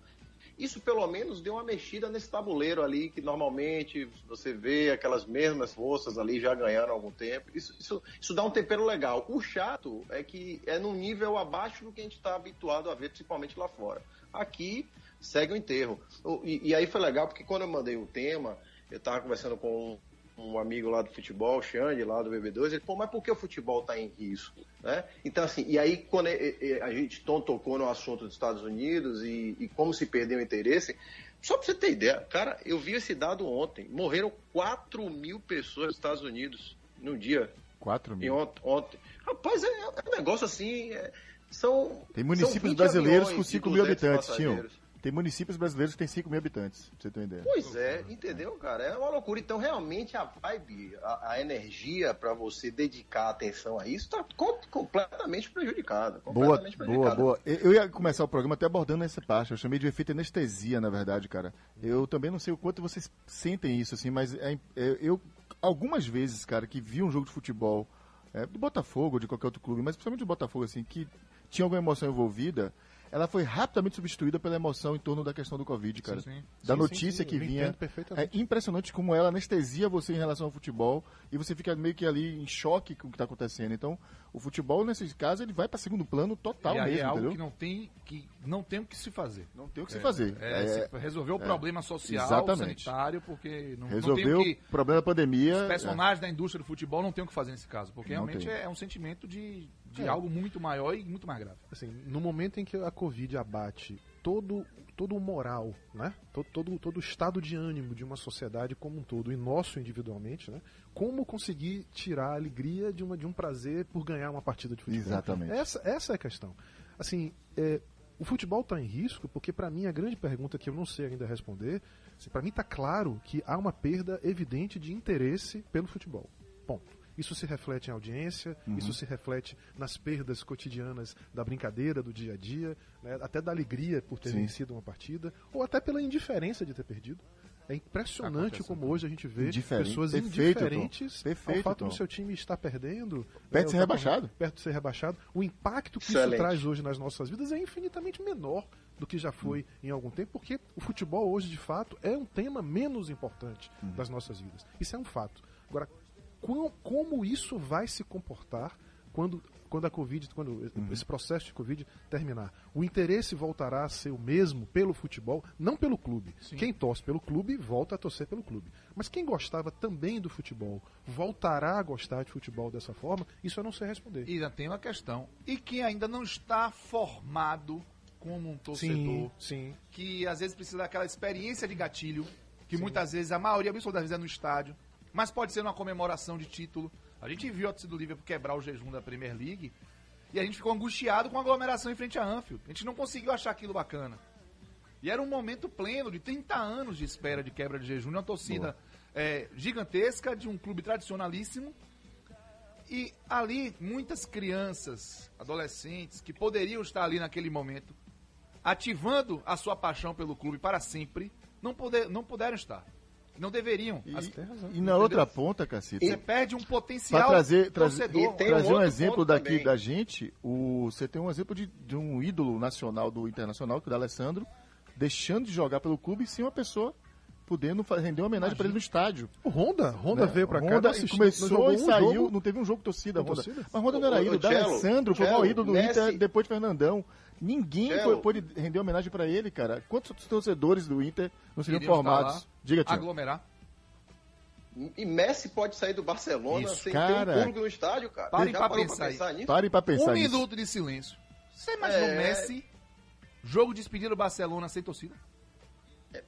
isso pelo menos deu uma mexida nesse tabuleiro ali, que normalmente você vê aquelas mesmas forças ali já ganhando algum tempo. Isso, isso, isso dá um tempero legal. O chato é que é num nível abaixo do que a gente está habituado a ver, principalmente lá fora. Aqui segue o enterro. E, e aí foi legal, porque quando eu mandei o tema, eu estava conversando com um, amigo lá do futebol, o Xande, lá do BB2, ele, pô, mas por que o futebol está em risco? Né? Então, assim, e aí quando é- é- a gente Tom tocou no assunto dos Estados Unidos e, e como se perdeu o interesse, só pra você ter ideia, cara, eu vi esse dado ontem, morreram 4 mil pessoas nos Estados Unidos num dia, 4 e mil. ontem, ontem. Rapaz, é, é um negócio assim, é- são... Tem municípios 20 brasileiros com de 5 mil 200 habitantes, Tinho. Tem municípios brasileiros que têm 5 mil habitantes, pra você ter uma ideia. Pois é, entendeu, cara? É uma loucura. Então, realmente, a vibe, a, a energia para você dedicar atenção a isso está completamente prejudicada. Boa, Completamente boa, prejudicada. boa. Eu eu ia começar o programa até abordando essa parte. Eu chamei de efeito anestesia, na verdade, cara. Eu também não sei o quanto vocês sentem isso, assim, mas é- é- eu, algumas vezes, cara, que vi um jogo de futebol, é, do Botafogo ou de qualquer outro clube, mas principalmente do Botafogo, assim, que tinha alguma emoção envolvida, ela foi rapidamente substituída pela emoção em torno da questão do Covid, cara. sim. Da Sim, notícia sim, sim, que vinha. É impressionante como ela anestesia você em relação ao futebol e você fica meio que ali em choque com o que está acontecendo. Então, o futebol, nesse caso, ele vai para segundo plano total e aí mesmo, é algo entendeu? que não tem que não tem o que se fazer. Não tem o que se fazer. É, É, se resolver o problema social, exatamente. sanitário, porque não, não resolveu tem o o que problema da pandemia. os personagens da indústria do futebol não tem o que fazer nesse caso, porque Não realmente tem. é um sentimento de, de É. algo muito maior e muito mais grave. assim, no momento em que a Covid abate todo, todo o moral, né? Todo, todo, todo o estado de ânimo de uma sociedade como um todo, e nosso individualmente, né? Como conseguir tirar a alegria de, uma, de um prazer por ganhar uma partida de futebol? Exatamente. Essa, essa é a questão. Assim, é, o futebol está em risco porque, para mim, a grande pergunta que eu não sei ainda responder, assim, para mim está claro que há uma perda evidente de interesse pelo futebol. Ponto. Isso se reflete em audiência, isso se reflete nas perdas cotidianas da brincadeira, do dia a dia, né, até da alegria por ter Sim. vencido uma partida, ou até pela indiferença de ter perdido. É impressionante como hoje a gente vê Indiferente. pessoas Perfeito, indiferentes Perfeito, ao fato Tom. do seu time estar perdendo. Perto né, de ser rebaixado. Perto de ser rebaixado. O impacto que Excelente. isso traz hoje nas nossas vidas é infinitamente menor do que já foi em algum tempo, porque o futebol hoje, de fato, é um tema menos importante das nossas vidas. Isso é um fato. Agora, quão- como isso vai se comportar quando, quando a Covid, quando esse processo de Covid terminar? O interesse voltará a ser o mesmo pelo futebol, não pelo clube. Quem torce pelo clube volta a torcer pelo clube. Mas quem gostava também do futebol voltará a gostar de futebol dessa forma? Isso eu não sei responder. E ainda tem uma questão. E quem ainda não está formado como um torcedor, Sim, sim. que às vezes precisa daquela experiência de gatilho, que muitas vezes, a maioria absoluta das vezes é no estádio, mas pode ser numa comemoração de título. A gente viu a torcida do Liverpool quebrar o jejum da Premier League e a gente ficou angustiado com a aglomeração em frente a Anfield. A gente não conseguiu achar aquilo bacana. E era um momento pleno de 30 anos de espera de quebra de jejum, de uma torcida é, gigantesca, de um clube tradicionalíssimo. E ali, muitas crianças, adolescentes, que poderiam estar ali naquele momento, ativando a sua paixão pelo clube para sempre, não, poder, não puderam estar. Não deveriam. E, As- tem razão. e na outra ponta, cacete, Você perde um potencial Para trazer, trazer, trazer um um, exemplo daqui também. da gente, o, você tem um exemplo de, de um ídolo nacional do Internacional, que é o da Alessandro, deixando de jogar pelo clube sem uma pessoa podendo render uma homenagem para ele no estádio. O Honda, Honda né? veio pra cá, Honda assistiu- começou e um saiu, jogo. não teve um jogo torcida, Honda. torcida? Mas Honda não era ídolo, da Cello, Alessandro foi o ídolo do Messi- Inter depois de Fernandão. Ninguém foi, pôde render homenagem para ele, cara. Quantos torcedores do Inter não seriam estar formados? lá, Diga, Tiago. Aglomerar. E Messi pode sair do Barcelona Isso, sem cara. ter um público no estádio, cara. Pra parou pensar pensar nisso? Parem pra pensar um nisso. minuto de silêncio. Você imaginou É. Messi, jogo de despedida do Barcelona sem torcida? É,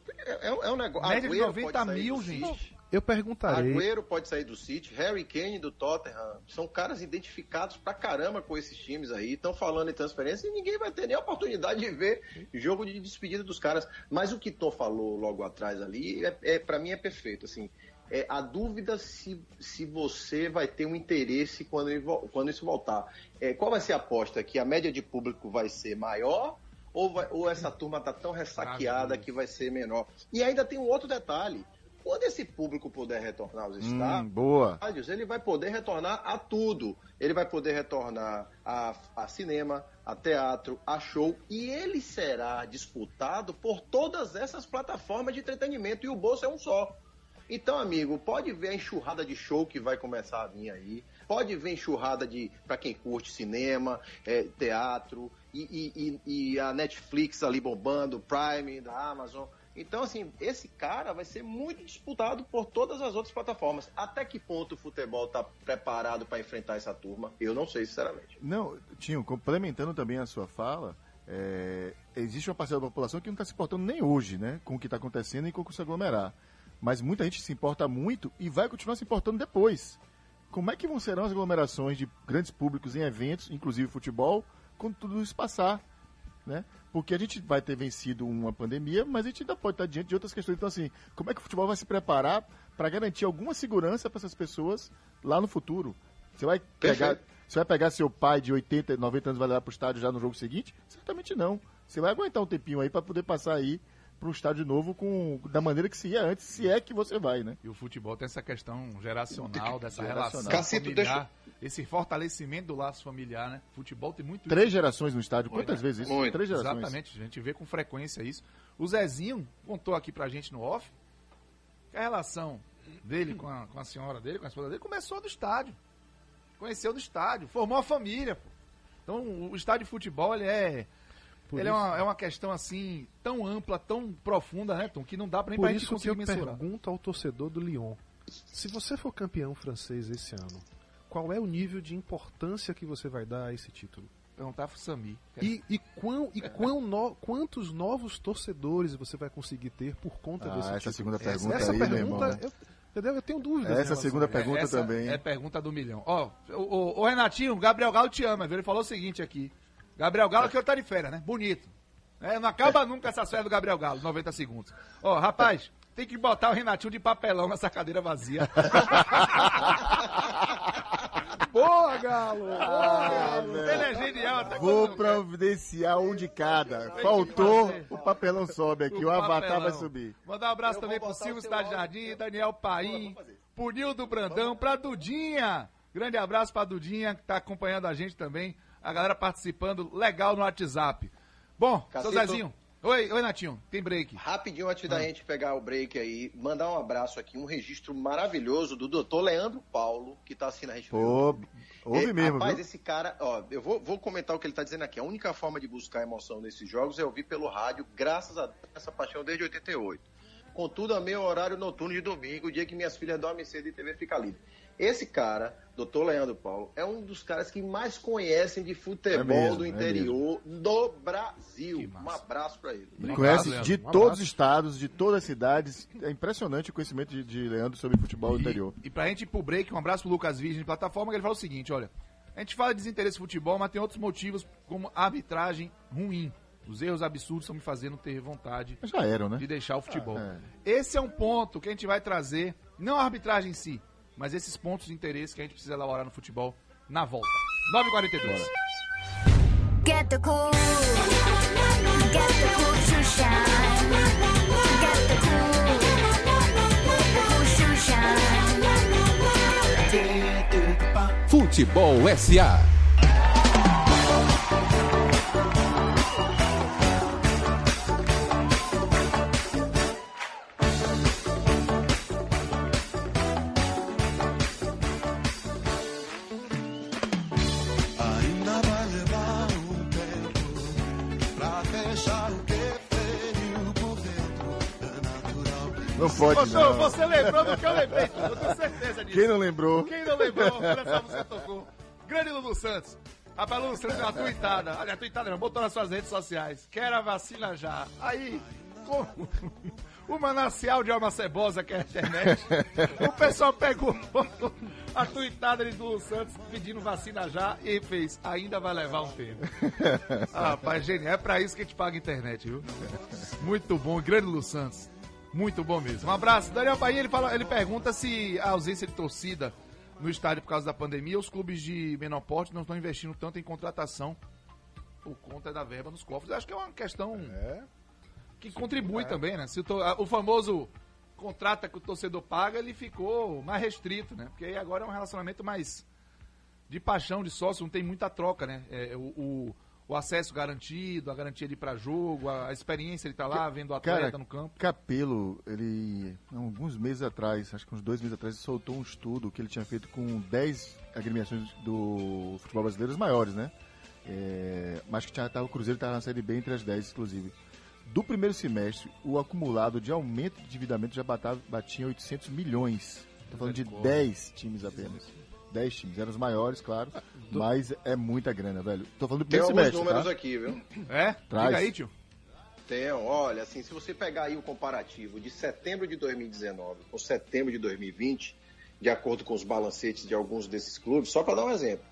é- é um negócio. Média de Agüero 90 pode sair mil, gente. Eu perguntarei. Agüero pode sair do City, Harry Kane do Tottenham. São caras identificados pra caramba com esses times aí. Estão falando em transferência e ninguém vai ter nem a oportunidade de ver jogo de despedida dos caras. Mas o que Tom falou logo atrás ali, é, é, para mim é perfeito. Assim, é, a dúvida se, se você vai ter um interesse quando, ele quando isso voltar. É, qual vai ser a aposta? Que a média de público vai ser maior? Ou, vai- ou essa turma tá tão ressaqueada que vai ser menor? E ainda tem um outro detalhe. Quando esse público puder retornar aos Hum, estádios, estádios, ele vai poder retornar a tudo. Ele vai poder retornar a, a cinema, a teatro, a show, e ele será disputado por todas essas plataformas de entretenimento, e o bolso é um só. Então, amigo, pode ver a enxurrada de show que vai começar a vir aí. Pode ver enxurrada de para quem curte cinema, é, teatro e, e- e- e a Netflix ali bombando, o Prime da Amazon. Então, assim, esse cara vai ser muito disputado por todas as outras plataformas. Até que ponto o futebol está preparado para enfrentar essa turma? Eu não sei, sinceramente. Não, Tinho, complementando também a sua fala, é, existe uma parcela da população que não está se importando nem hoje, né, com o que está acontecendo e com o que se aglomerar. Mas muita gente se importa muito e vai continuar se importando depois. Como é que vão serão as aglomerações de grandes públicos em eventos, inclusive futebol, quando tudo isso passar? Né? Porque a gente vai ter vencido uma pandemia, mas a gente ainda pode estar diante de outras questões. Então, assim, como é que o futebol vai se preparar para garantir alguma segurança para essas pessoas lá no futuro? Você vai pegar, Perfeito. você vai pegar seu pai de 80, 90 anos e vai levar para o estádio já no jogo seguinte? Certamente não. Você vai aguentar um tempinho aí para poder passar aí pro estádio novo com, da maneira que se ia antes, se é que você vai, né? E o futebol tem essa questão geracional, dessa Geracional. relação Cacito, familiar, esse fortalecimento do laço familiar, né? Futebol tem muito Três gerações no estádio, quantas né? vezes isso? Muito. Três gerações. Exatamente, a gente vê com frequência isso. O Zezinho contou aqui pra gente no off que a relação dele com a, com a senhora dele, com a esposa dele, começou do estádio. Conheceu do estádio, formou a família. Pô. Então o estádio de futebol ele é. Por ele é, isso- uma, é uma questão assim, tão ampla, tão profunda, né, Tom? Que não dá pra nem Por pra gente isso que conseguir eu mensurar. pergunto ao torcedor do Lyon: se você for campeão francês esse ano, qual é o nível de importância que você vai dar a esse título? Perguntar pro Sami. E, e, quão, e quão no- quantos novos torcedores você vai conseguir ter por conta Ah, desse essa título? segunda Essa- pergunta essa aí, meu pergunta, irmão. eu, entendeu? eu tenho dúvidas. Essa segunda pergunta Essa também. É pergunta do milhão. Ó, o, o, o Renatinho, Gabriel Galo te ama, viu? Ele falou o seguinte aqui. Gabriel Galo que eu tá de férias, né? Bonito. É, não acaba nunca essa férias do Gabriel Galo, 90 segundos. Ó, rapaz, tem que botar o Renatinho de papelão nessa cadeira vazia. Boa, Galo! Boa, Galo! Ele é genial, até Vou providenciar um de cada. Faltou, o papelão sobe aqui, o, avatar papelão. vai subir. Mandar um abraço Eu também pro Silvio o Cidade áudio. Jardim, Daniel Paim, pro Nildo Brandão, pra Dudinha. Grande abraço pra Dudinha, que tá acompanhando a gente também. A galera participando legal no WhatsApp. Bom, seu Cacito. Zezinho. Oi, oi, Natinho. Tem break. Rapidinho, antes Ah. da gente pegar o break aí, mandar um abraço aqui, um registro maravilhoso do doutor Leandro Paulo, que tá assistindo a gente. Pô, ouve É, mesmo, Rapaz, viu? esse cara, ó, eu vou, vou comentar o que ele tá dizendo aqui. A única forma de buscar emoção nesses jogos é ouvir pelo rádio, graças a Deus, essa paixão desde 88. Contudo, amei o horário noturno de domingo, o dia que minhas filhas dormem cedo e TV fica livre. Esse cara, doutor Leandro Paulo, é um dos caras que mais conhecem de futebol É mesmo, do é interior do Brasil. Um abraço pra ele. Obrigado, Conhece Leandro. de Um todos abraço. os estados, de todas as cidades. É impressionante o conhecimento de, de Leandro sobre futebol E, interior. e pra gente ir pro break, um abraço pro Lucas Virgem de plataforma, que ele fala o seguinte, olha. A gente fala de desinteresse em futebol, mas tem outros motivos, como arbitragem ruim. Os erros absurdos estão me fazendo ter vontade Já eram, né? de deixar o futebol. Ah, Esse é um ponto que a gente vai trazer, não a arbitragem em si, mas esses pontos de interesse que a gente precisa elaborar no futebol na volta. 9h42. Get the cool. Get the cool to shine. Get the cool. The cool to shine. Futebol SA. Pode, Você, não. você lembrou do que eu lembrei, eu tenho certeza disso. Quem não lembrou? Quem não lembrou, só você tocou. Grande Lulu Santos. Rapaz, Lulu Santos deu uma tuitada. Olha, tuitada não, botou nas suas redes sociais. Quer a vacina já. Aí, como o manancial de alma cebosa que é a internet, o pessoal pegou a tuitada de Lulu Santos pedindo vacina já e fez. Ainda vai levar um tempo. Ah, rapaz, genial. É pra isso que a gente paga a internet, viu? Muito bom. Grande Lulu Santos. Muito bom mesmo. Um abraço. Daniel Bahia, ele, fala, ele pergunta se a ausência de torcida no estádio por causa da pandemia, os clubes de menor porte não estão investindo tanto em contratação por conta da verba nos cofres. Eu acho que é uma questão É, que contribui também, né? Se o, to- o famoso contrata que o torcedor paga, ele ficou mais restrito, né? Porque aí agora é um relacionamento mais de paixão, de sócio, não tem muita troca, né? É, o, o, o acesso garantido, a garantia de ir pra jogo, a, experiência de estar lá, vendo o atleta Cara, no campo. Capelo, ele, alguns meses atrás, acho que uns dois meses atrás, ele soltou um estudo que ele tinha feito com 10 agremiações do futebol brasileiro, as maiores, né? É, mas que tinha, tava, o Cruzeiro estava na Série B entre as 10, inclusive. Do primeiro semestre, o acumulado de aumento de endividamento já batava, batia 800 milhões. Estou falando de 10 times apenas. 10 times, eram os maiores, claro, mas é muita grana, velho. Tô falando do Tem alguns semestre, números tá? aqui, viu? É? Traz. Diga aí, tio. Tem, olha, assim, se você pegar aí o comparativo de setembro de 2019 com setembro de 2020, de acordo com os balancetes de alguns desses clubes, só para dar um exemplo.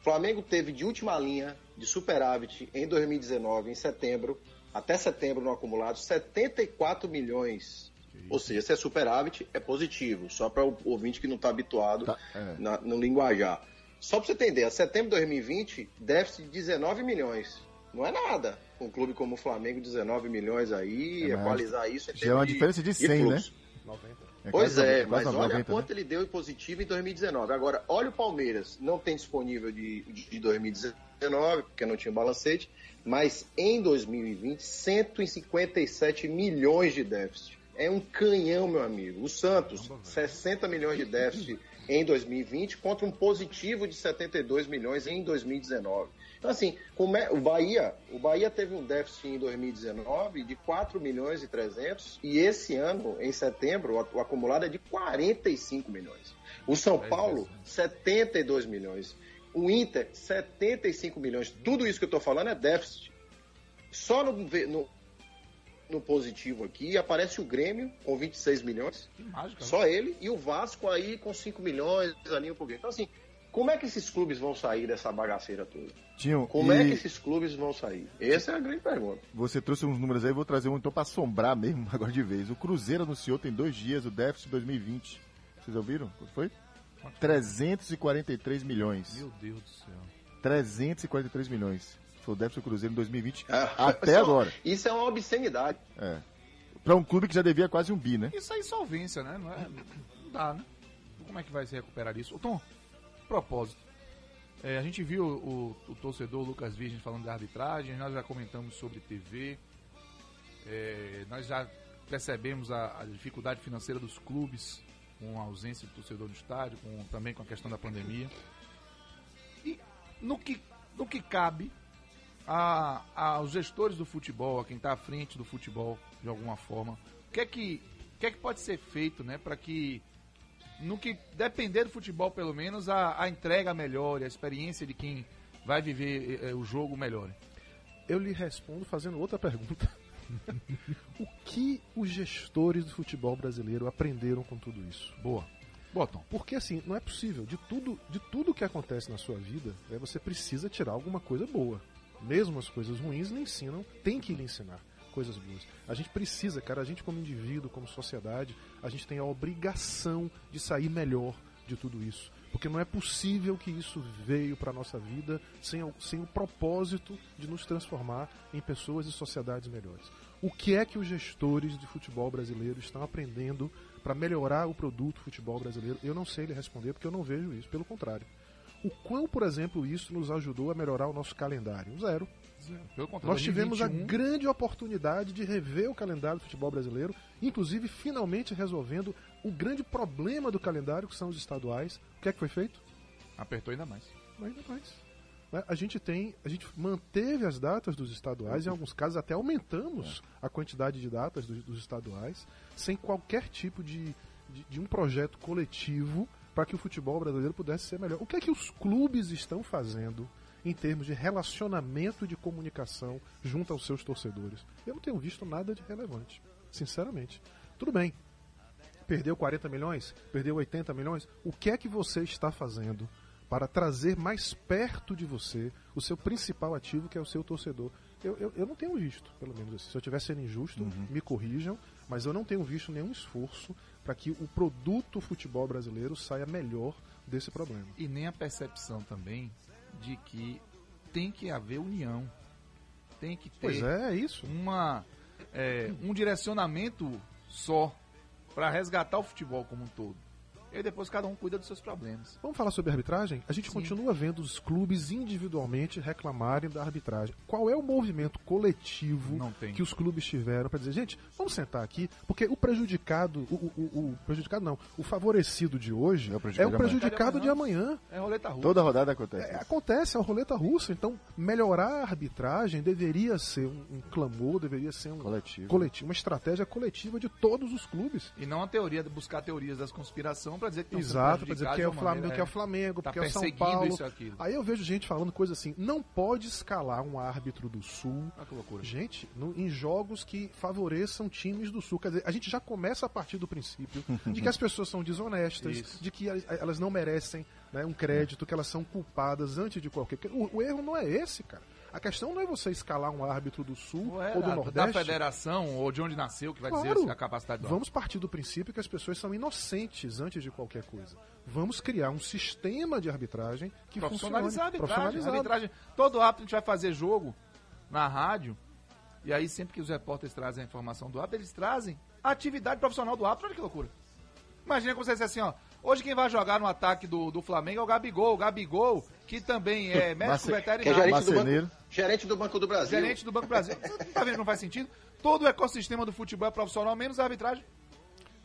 O Flamengo teve de última linha de superávit em 2019, em setembro, até setembro no acumulado, 74 milhões. Ou seja, se é superávit, é positivo, só para o ouvinte que não está habituado Tá, é. na- no linguajar. Só para você entender, a setembro de 2020, déficit de 19 milhões Não é nada. Um clube como o Flamengo, 19 milhões aí, É, equalizar isso. já é uma termos diferença de 100, fluxo. 90. É Pois quase- é, mas olha 90, quanto né? ele deu em positivo em 2019. Agora, olha o Palmeiras, não tem disponível de, de 2019, porque não tinha balancete, mas em 2020, 157 milhões de déficit. É um canhão, meu amigo. O Santos, 60 milhões de déficit em 2020 contra um positivo de 72 milhões em 2019. Então, assim, como é, o Bahia, o Bahia teve um déficit em 2019 de 4 milhões e 300 e esse ano, em setembro, o, o acumulado é de 45 milhões. O São Paulo, 72 milhões. O Inter, 75 milhões. Tudo isso que eu estou falando é déficit. Só no, no, no positivo aqui aparece o Grêmio com 26 milhões. Que mágica. né? Só ele e o Vasco aí com 5 milhões ali um pouquinho. Então, assim, como é que esses clubes vão sair dessa bagaceira toda? Tinham, Como é e que esses clubes vão sair? Essa é a grande pergunta. Você trouxe uns números aí, vou trazer um então pra assombrar mesmo agora de vez. O Cruzeiro anunciou tem dois dias o déficit 2020. Vocês ouviram? Quanto foi? 343 milhões. Meu Deus do céu. 343 milhões. Foi o déficit do Cruzeiro em 2020 Ah, até isso é- agora. Isso é uma obscenidade. É. Pra um clube que já devia quase um bi, né? Isso é insolvência, né? Não, é, não dá, né? Como é que vai se recuperar isso? Ô, Tom, propósito. É, a gente viu o, o torcedor Lucas Virgem falando da arbitragem, nós já comentamos sobre TV, é, nós já percebemos a, a dificuldade financeira dos clubes com a ausência do torcedor no estádio, com, também com a questão da pandemia. E no que, no que cabe a, aos gestores do futebol, a quem está à frente do futebol de alguma forma, o que é que, o que, é que pode ser feito né, para que, no que depender do futebol pelo menos, a, a entrega melhore, a experiência de quem vai viver eh, o jogo melhore? Eu lhe respondo fazendo outra pergunta. o que os gestores do futebol brasileiro aprenderam com tudo isso? Boa. Tom. Porque assim, não é possível. De tudo, de tudo que acontece na sua vida, né, você precisa tirar alguma coisa boa. Mesmo as coisas ruins lhe ensinam, tem que lhe ensinar coisas boas. A gente precisa, cara, a gente como indivíduo, como sociedade, a gente tem a obrigação de sair melhor de tudo isso. Porque não é possível que isso veio para nossa vida sem, sem o propósito de nos transformar em pessoas e sociedades melhores. O que é que os gestores de futebol brasileiro estão aprendendo para melhorar o produto futebol brasileiro? Eu não sei lhe responder porque eu não vejo isso. Pelo contrário. O quão, por exemplo, isso nos ajudou a melhorar o nosso calendário? Zero. Contrário, Nós tivemos a 2021, grande oportunidade de rever o calendário do futebol brasileiro, inclusive finalmente resolvendo o grande problema do calendário, que são os estaduais. O que é que foi feito? Apertou ainda mais. Ainda mais. Né? A gente tem, a gente manteve as datas dos estaduais, em alguns casos até aumentamos a quantidade de datas dos, dos estaduais, sem qualquer tipo de, de, de um projeto coletivo para que o futebol brasileiro pudesse ser melhor. O que é que os clubes estão fazendo em termos de relacionamento e de comunicação junto aos seus torcedores? Eu não tenho visto nada de relevante, sinceramente. Tudo bem, Perdeu 40 milhões? Perdeu 80 milhões? O que é que você está fazendo para trazer mais perto de você o seu principal ativo, que é o seu torcedor? Eu, eu, eu não tenho visto, pelo menos assim. Se eu estiver sendo injusto, me corrijam, mas eu não tenho visto nenhum esforço para que o produto futebol brasileiro saia melhor desse problema. E nem a percepção também de que tem que haver união. Tem que ter Pois é, é isso. uma, é, um direcionamento só para resgatar o futebol como um todo. E aí depois cada um cuida dos seus problemas. Vamos falar sobre arbitragem? A gente continua vendo os clubes individualmente reclamarem da arbitragem. Qual é o movimento coletivo Não tem. que os clubes tiveram para dizer, gente, vamos sentar aqui, porque o prejudicado, o, o- o- o prejudicado não, o favorecido de hoje É o é prejudicado o de amanhã. prejudicado de amanhã. É roleta russa. Toda rodada acontece. É, acontece, é uma roleta russa. Então, melhorar a arbitragem deveria ser um, um clamor, deveria ser um Coletivo. coletivo, uma estratégia coletiva de todos os clubes. E não a teoria de buscar teorias das conspiração para dizer que Exato, pra dizer prejudicados que é o uma Flamengo, maneira- que é o Flamengo, tá porque é o São Paulo. isso aquilo. Aí eu vejo gente falando coisa assim, não pode escalar um árbitro do Sul. Olha que loucura. Gente, no- em jogos que favoreçam times do Sul. Quer dizer, a gente já começa a partir do princípio de que as pessoas são desonestas, Isso. de que elas- elas não merecem né, um crédito, que elas são culpadas antes de qualquer. O, o erro não é esse, cara. A questão não é você escalar um árbitro do Sul Ou é ou do da, da Nordeste. federação ou de onde nasceu que vai Claro. dizer a capacidade do Vamos partir do princípio que as pessoas são inocentes antes de qualquer coisa. Vamos criar um sistema de arbitragem que funcione. profissionalizar a arbitragem. Profissionalizado. A arbitragem. Todo árbitro que vai fazer jogo na rádio, e aí sempre que os repórteres trazem a informação do árbitro, eles trazem a atividade profissional do árbitro. Olha que loucura. Imagina como você dizer assim, ó. Hoje quem vai jogar no ataque do, do Flamengo é o Gabigol. O Gabigol, que também é médico Mace- Que é veterinário. gerente do, banco, gerente do Banco do Brasil. Gerente do Banco do Brasil. Não tá vendo que não faz sentido? Todo o ecossistema do futebol é profissional, menos a arbitragem.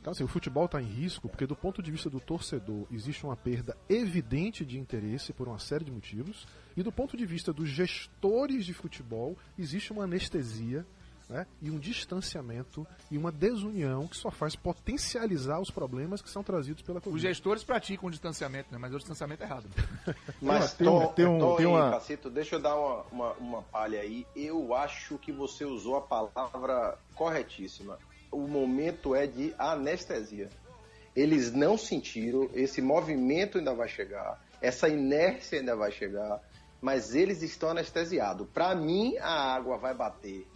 Então, assim, o futebol está em risco porque, do ponto de vista do torcedor, existe uma perda evidente de interesse por uma série de motivos, e do ponto de vista dos gestores de futebol, existe uma anestesia né, e um distanciamento e uma desunião que só faz potencializar os problemas que são trazidos pela Os Covid. gestores praticam o distanciamento, né? Mas o distanciamento é errado. Mas Tem um- Tom, tem um- Tom tem e uma- Cacito, deixa eu dar uma, uma, uma palha aí. Eu acho que você usou a palavra corretíssima. O momento é de anestesia. Eles não sentiram, esse movimento ainda vai chegar, essa inércia ainda vai chegar, mas eles estão anestesiados. Para mim, a água vai bater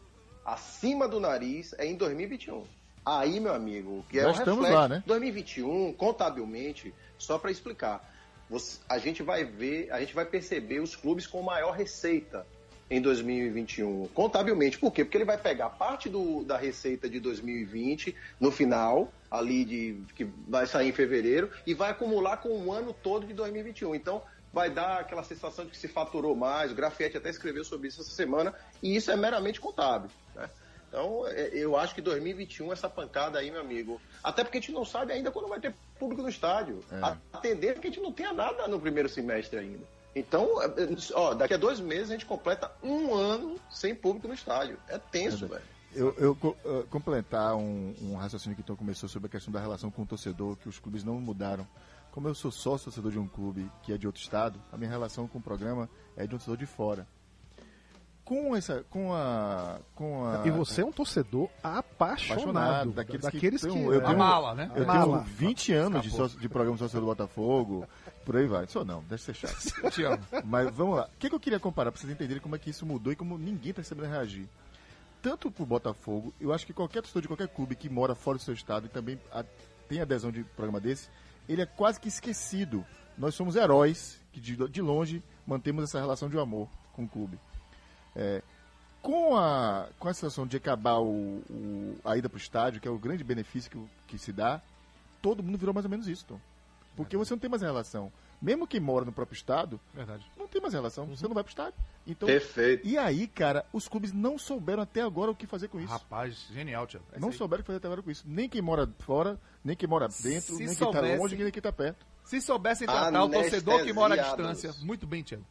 acima do nariz é em 2021. Aí, meu amigo, que é o estamos reflexo. lá, né? 2021, contabilmente, só para explicar, você- a gente vai ver, a gente vai perceber os clubes com maior receita em 2021, contabilmente. Por quê? Porque ele vai pegar parte do, da receita de 2020 no final, ali de que vai sair em fevereiro, e vai acumular com o ano todo de 2021. Então, vai dar aquela sensação de que se faturou mais. O Grafietti até escreveu sobre isso essa semana, e isso é meramente contábil. Né? Então, é, eu acho que 2021, essa pancada aí, meu amigo. Até porque a gente não sabe ainda quando vai ter público no estádio. É. A, a tendência é que a gente não tenha nada no primeiro semestre ainda. Então, é, é, ó, daqui a dois meses a gente completa um ano sem público no estádio. É tenso, velho. Eu, eu complementar um, um raciocínio que então começou sobre a questão da relação com o torcedor, que os clubes não mudaram. Como eu sou sócio torcedor de um clube que é de outro estado, a minha relação com o programa é de um torcedor de fora. Com essa, com a, com a E você é um torcedor apaixonado, apaixonado daqueles, daqueles que, que, tenho- eu A tenho, mala, né? Eu Mala. tenho 20 anos de, sócio, de programa sócio do Botafogo, por aí vai. Só não, deixa ser chato. Eu te amo. Mas vamos lá. O que, que eu queria comparar para vocês entenderem como é que isso mudou e como ninguém está sabendo reagir? Tanto pro Botafogo, eu acho que qualquer torcedor de qualquer clube que mora fora do seu estado e também a- tem adesão de programa desse, ele é quase que esquecido. Nós somos heróis que de, de longe mantemos essa relação de amor com o clube. É, com a, com a situação de acabar o, o- a ida para o estádio, que é o grande benefício que, que se dá, todo mundo virou mais ou menos isso, Tom. Porque você não tem mais relação. Mesmo quem mora no próprio estado, Verdade. não tem mais relação. Você não vai pro estádio. Então, Perfeito. e aí, cara, os clubes não souberam até agora o que fazer com isso. Rapaz, genial, Tiago. É não souberam o que fazer até agora com isso. Nem quem mora fora, nem quem mora dentro, Se nem quem tá soubesse- longe, nem quem tá perto. Se soubessem tratar o torcedor que mora à distância, muito bem, Tiago.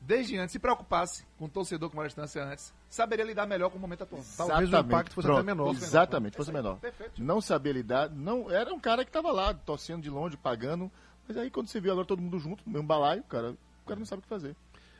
Desde antes, se preocupasse com o torcedor mora à distância antes, saberia lidar melhor com o momento atual. Talvez o Exatamente. impacto fosse Pronto. até menor. Exatamente, fosse menor. Perfeito. Não sabia lidar, não era um cara que tava lá, torcendo de longe, pagando. Mas aí quando você viu agora todo mundo junto, no mesmo balaio, cara, o cara não sabe o que fazer.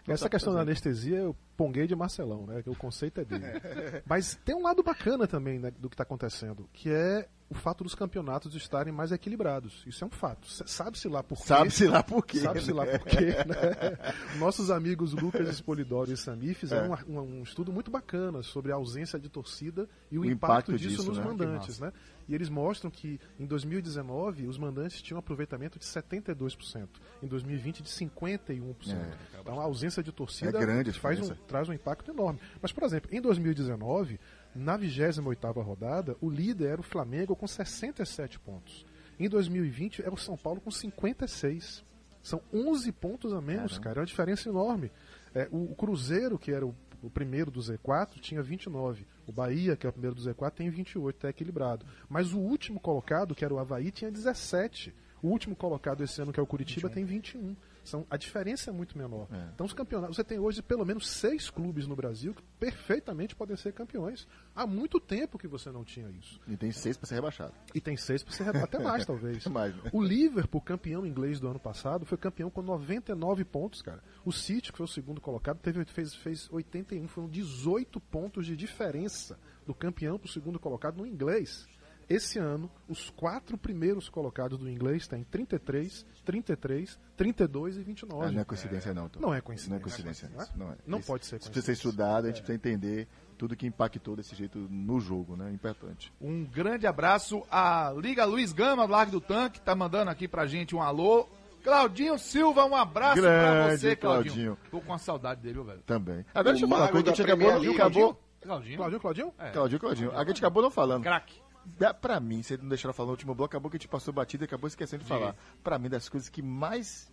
Não Essa questão da anestesia eu ponguei de Marcelão, né? Que o conceito é dele. Mas tem um lado bacana também né, do que está acontecendo, que é o fato dos campeonatos estarem mais equilibrados. Isso é um fato. Sabe-se lá por quê. Sabe-se lá por quê. Sabe-se lá né? por quê, né? Nossos amigos Lucas Espolidoro e Sami fizeram É. um, um- um estudo muito bacana sobre a ausência de torcida e o, O impacto, impacto disso, disso, nos né? mandantes, né? E eles mostram que em 2019 os mandantes tinham um aproveitamento de 72%, em 2020 de 51%. É. Então a ausência de torcida É grande faz um, traz um impacto enorme. Mas, por exemplo, em 2019, na 28ª rodada, o líder era o Flamengo com 67 pontos. Em 2020 era o São Paulo com 56. São 11 pontos a menos, Caramba. cara. É uma diferença enorme. É, o, o Cruzeiro, que era o, o primeiro do Z4, tinha 29. O Bahia, que é o primeiro do Z4, tem 28, está equilibrado. Mas o último colocado, que era o Havaí, tinha 17. O último colocado esse ano, que é o Curitiba, tem 21. São, a diferença é muito menor. É. Então os campeonatos. Você tem hoje pelo menos seis clubes no Brasil que perfeitamente podem ser campeões. Há muito tempo que você não tinha isso. E tem seis para ser rebaixado. E tem seis para ser reba- até mais, talvez. Mais, né? O Liverpool, campeão inglês do ano passado, foi campeão com 99 pontos, cara. O City, que foi o segundo colocado, teve, fez, fez 81, foram 18 pontos de diferença do campeão para o segundo colocado no inglês. Esse ano, os quatro primeiros colocados do inglês têm 33, 33, 32 e 29. Ah, não é coincidência, não. Tom. Não é coincidência. Não é coincidência. Não é? Não, é. Não Isso- pode ser Isso precisa ser estudado, a gente precisa entender tudo que impactou desse jeito no jogo, né? Importante. Um grande abraço à Liga Luiz Gama, do Largo do Tanque, tá mandando aqui pra gente um alô. Claudinho Silva, um abraço pra Grande você, Claudinho. Claudinho. Tô com uma saudade dele, velho. Também. Agora deixa eu falar uma mago coisa que a gente acabou, acabou, Claudinho? Claudinho, Claudinho? É. Claudinho, Claudinho. A gente acabou não falando. Craque. Da- Pra mim, você não deixou falar no último bloco, acabou que a gente passou batida e acabou esquecendo de falar. Pra mim, das coisas que mais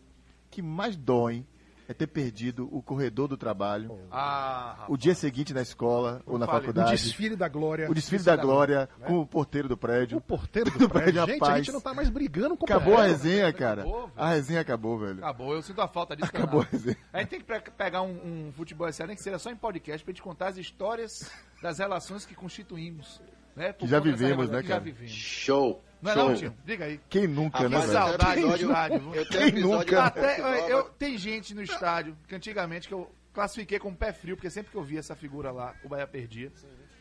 que mais doem é ter perdido o corredor do trabalho, Ah, o dia seguinte na escola ou na fale. O faculdade, desfile da glória. o desfile da glória com o porteiro do prédio. O porteiro do Do prédio. prédio, Gente, a gente não tá mais brigando com o Acabou a porteiro. resenha, cara. Acabou. A resenha acabou, velho. Acabou, eu sinto a falta disso. Acabou a resenha. A gente tem que pe- pegar um, um futebol nem que seja só em podcast, pra gente contar as histórias das relações que constituímos. Né, por Que já vivemos, né, que já cara? vivemos. Show. Não é show. não, tio? Diga aí. Quem nunca, né, Rapaz, Que velho? saudade do estádio. Eu tenho Quem nunca? Até, eu, tem gente no estádio que antigamente que eu classifiquei como pé frio, porque sempre que eu via essa figura lá, o Bahia perdia.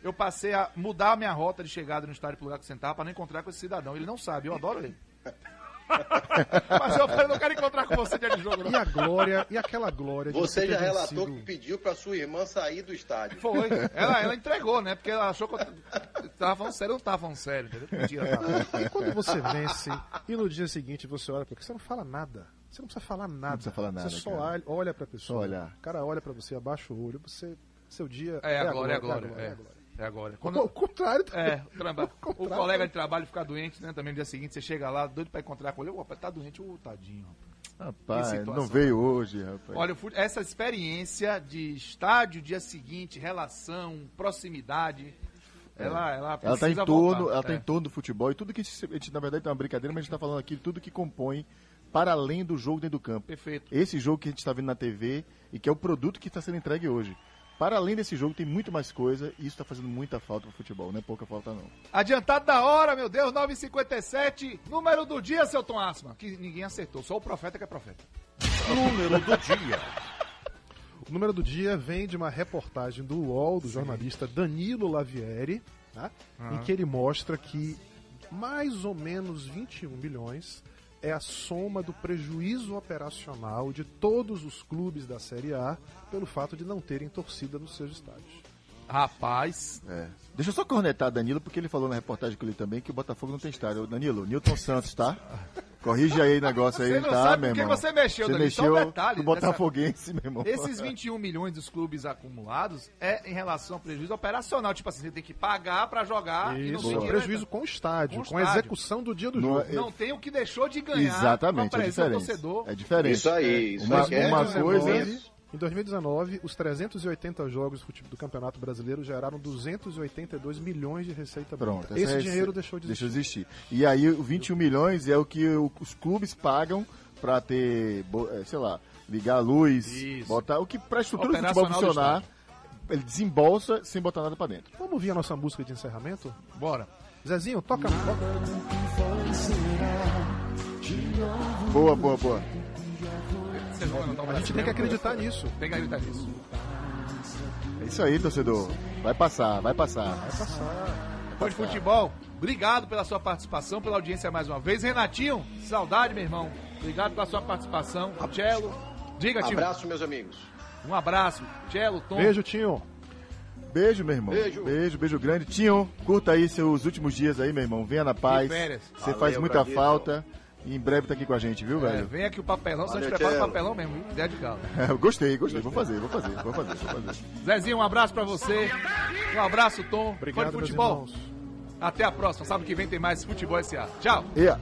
Eu passei a mudar a minha rota de chegada no estádio pro lugar que eu sentava pra não encontrar com esse cidadão. Ele não sabe, eu adoro ele. Mas eu falei, não quero encontrar com você dia de jogo, não. E a glória, e aquela glória de Você já relatou vencido- que pediu pra sua irmã sair do estádio. Foi. Ela, ela entregou, né? Porque ela achou que eu tava falando sério, eu não tava falando sério, entendeu? Mentira, tava. E quando você vence e no dia seguinte você olha porque você não fala nada. Você não precisa falar nada. precisa falar nada, Você só cara. olha, olha pra pessoa. Só olhar. O cara olha pra você, abaixa o olho, você seu dia É, a glória, é a glória. é a É, glória. É agora. Ao Quando, contrário, É, o, traba- o contrário. colega de trabalho fica doente, né? Também no dia seguinte, você chega lá, doido pra encontrar com ele. Ô, rapaz, tá doente, ô, tadinho, rapaz. Rapaz, não veio hoje, rapaz. Olha, o fute- essa experiência de estádio, dia seguinte, relação, proximidade, ela, ela Ela tá em torno, voltar. ela tá É. em torno do futebol e tudo que a gente, na verdade, é uma brincadeira, mas a gente tá falando aqui de tudo que compõe para além do jogo dentro do campo. Perfeito. Esse jogo que a gente está vendo na TV e que é o produto que está sendo entregue hoje. Para além desse jogo, tem muito mais coisa e isso está fazendo muita falta pro futebol, não é pouca falta não. Adiantado da hora, meu Deus, 9h57, número do dia, seu Tom Asma. Que ninguém acertou, só o profeta que é profeta. Número do dia. O número do dia vem de uma reportagem do UOL, do jornalista Danilo Lavieri, tá? em que ele mostra que mais ou menos 21 milhões é a soma do prejuízo operacional de todos os clubes da Série A pelo fato de não terem torcida nos seus estádios. Rapaz, É. Deixa eu só cornetar Danilo, porque ele falou na reportagem que eu li também que o Botafogo não tem estádio. Danilo, Newton Santos, tá? Corrige aí o negócio aí, tá, meu por que irmão? você mexeu, Você Danilo. Só um mexeu detalhe no Botafoguense, meu irmão. esses 21 milhões dos clubes acumulados é em relação ao prejuízo operacional. Tipo assim, você tem que pagar pra jogar e não Isso, tem é prejuízo com o estádio, Com com, o a estádio. execução do dia do No- jogo. Não tem o que deixou de ganhar Exatamente, é diferente. torcedor. É diferente. Isso aí, isso Uma- aí é uma coisa-. Em 2019, os 380 jogos do Campeonato Brasileiro geraram 282 milhões de receita Pronto. bruta. Esse é- dinheiro deixou de deixou existir. de existir. E aí, o 21 milhões é o que os clubes pagam pra ter, eh, sei lá, ligar a luz, Isso. botar o que pra estrutura do futebol do funcionar, ele desembolsa sem botar nada pra dentro. Vamos ouvir a nossa música de encerramento? Bora. Zezinho, toca. toca. Boa, boa, boa. Vocês vão anotar o A gente tem que acreditar nisso. Tem que acreditar nisso. É isso aí, torcedor. Vai passar, vai passar. Vai passar. Pode futebol. Obrigado pela sua participação, pela audiência mais uma vez. Renatinho, saudade, meu irmão. Obrigado pela sua participação. Cello. Diga, tio. Abraço, meus amigos. Um abraço. Cello, Tom. Beijo, Tinho. Beijo, meu irmão. Beijo. Beijo, beijo grande. Tinho, curta aí seus últimos dias aí, meu irmão. Venha na paz. Você faz muita Brasil. falta. E em breve tá aqui com a gente, viu, É, velho? vem aqui o papelão, só a gente Valeu, prepara o papelão mesmo, ideia de galo. gostei, gostei. Vou fazer, vou fazer, vou fazer, vou fazer. Zezinho, um abraço pra você. Um abraço, Tom. Obrigado, meus futebol. Até a próxima. Sábado que vem tem mais Futebol SA. Tchau. Yeah.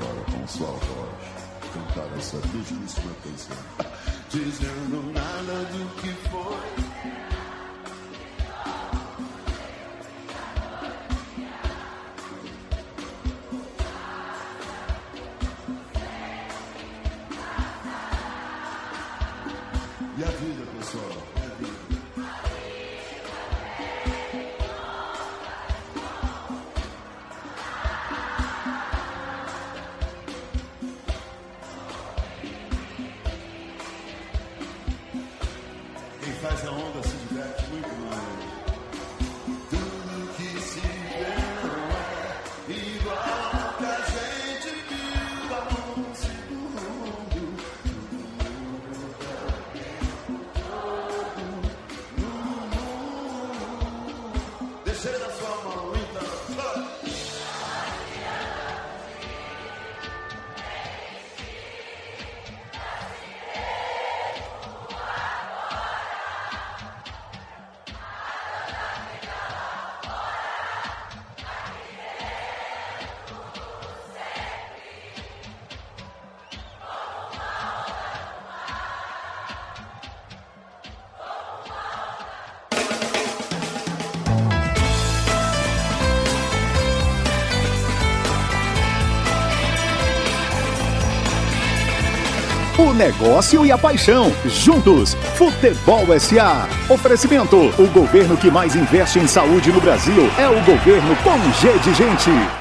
Agora com sua voz cantar essa belíssima canção. Dizendo nada do que foi. Negócio e a paixão, juntos. Futebol SA. Oferecimento: o governo que mais investe em saúde no Brasil é o governo com G de Gente.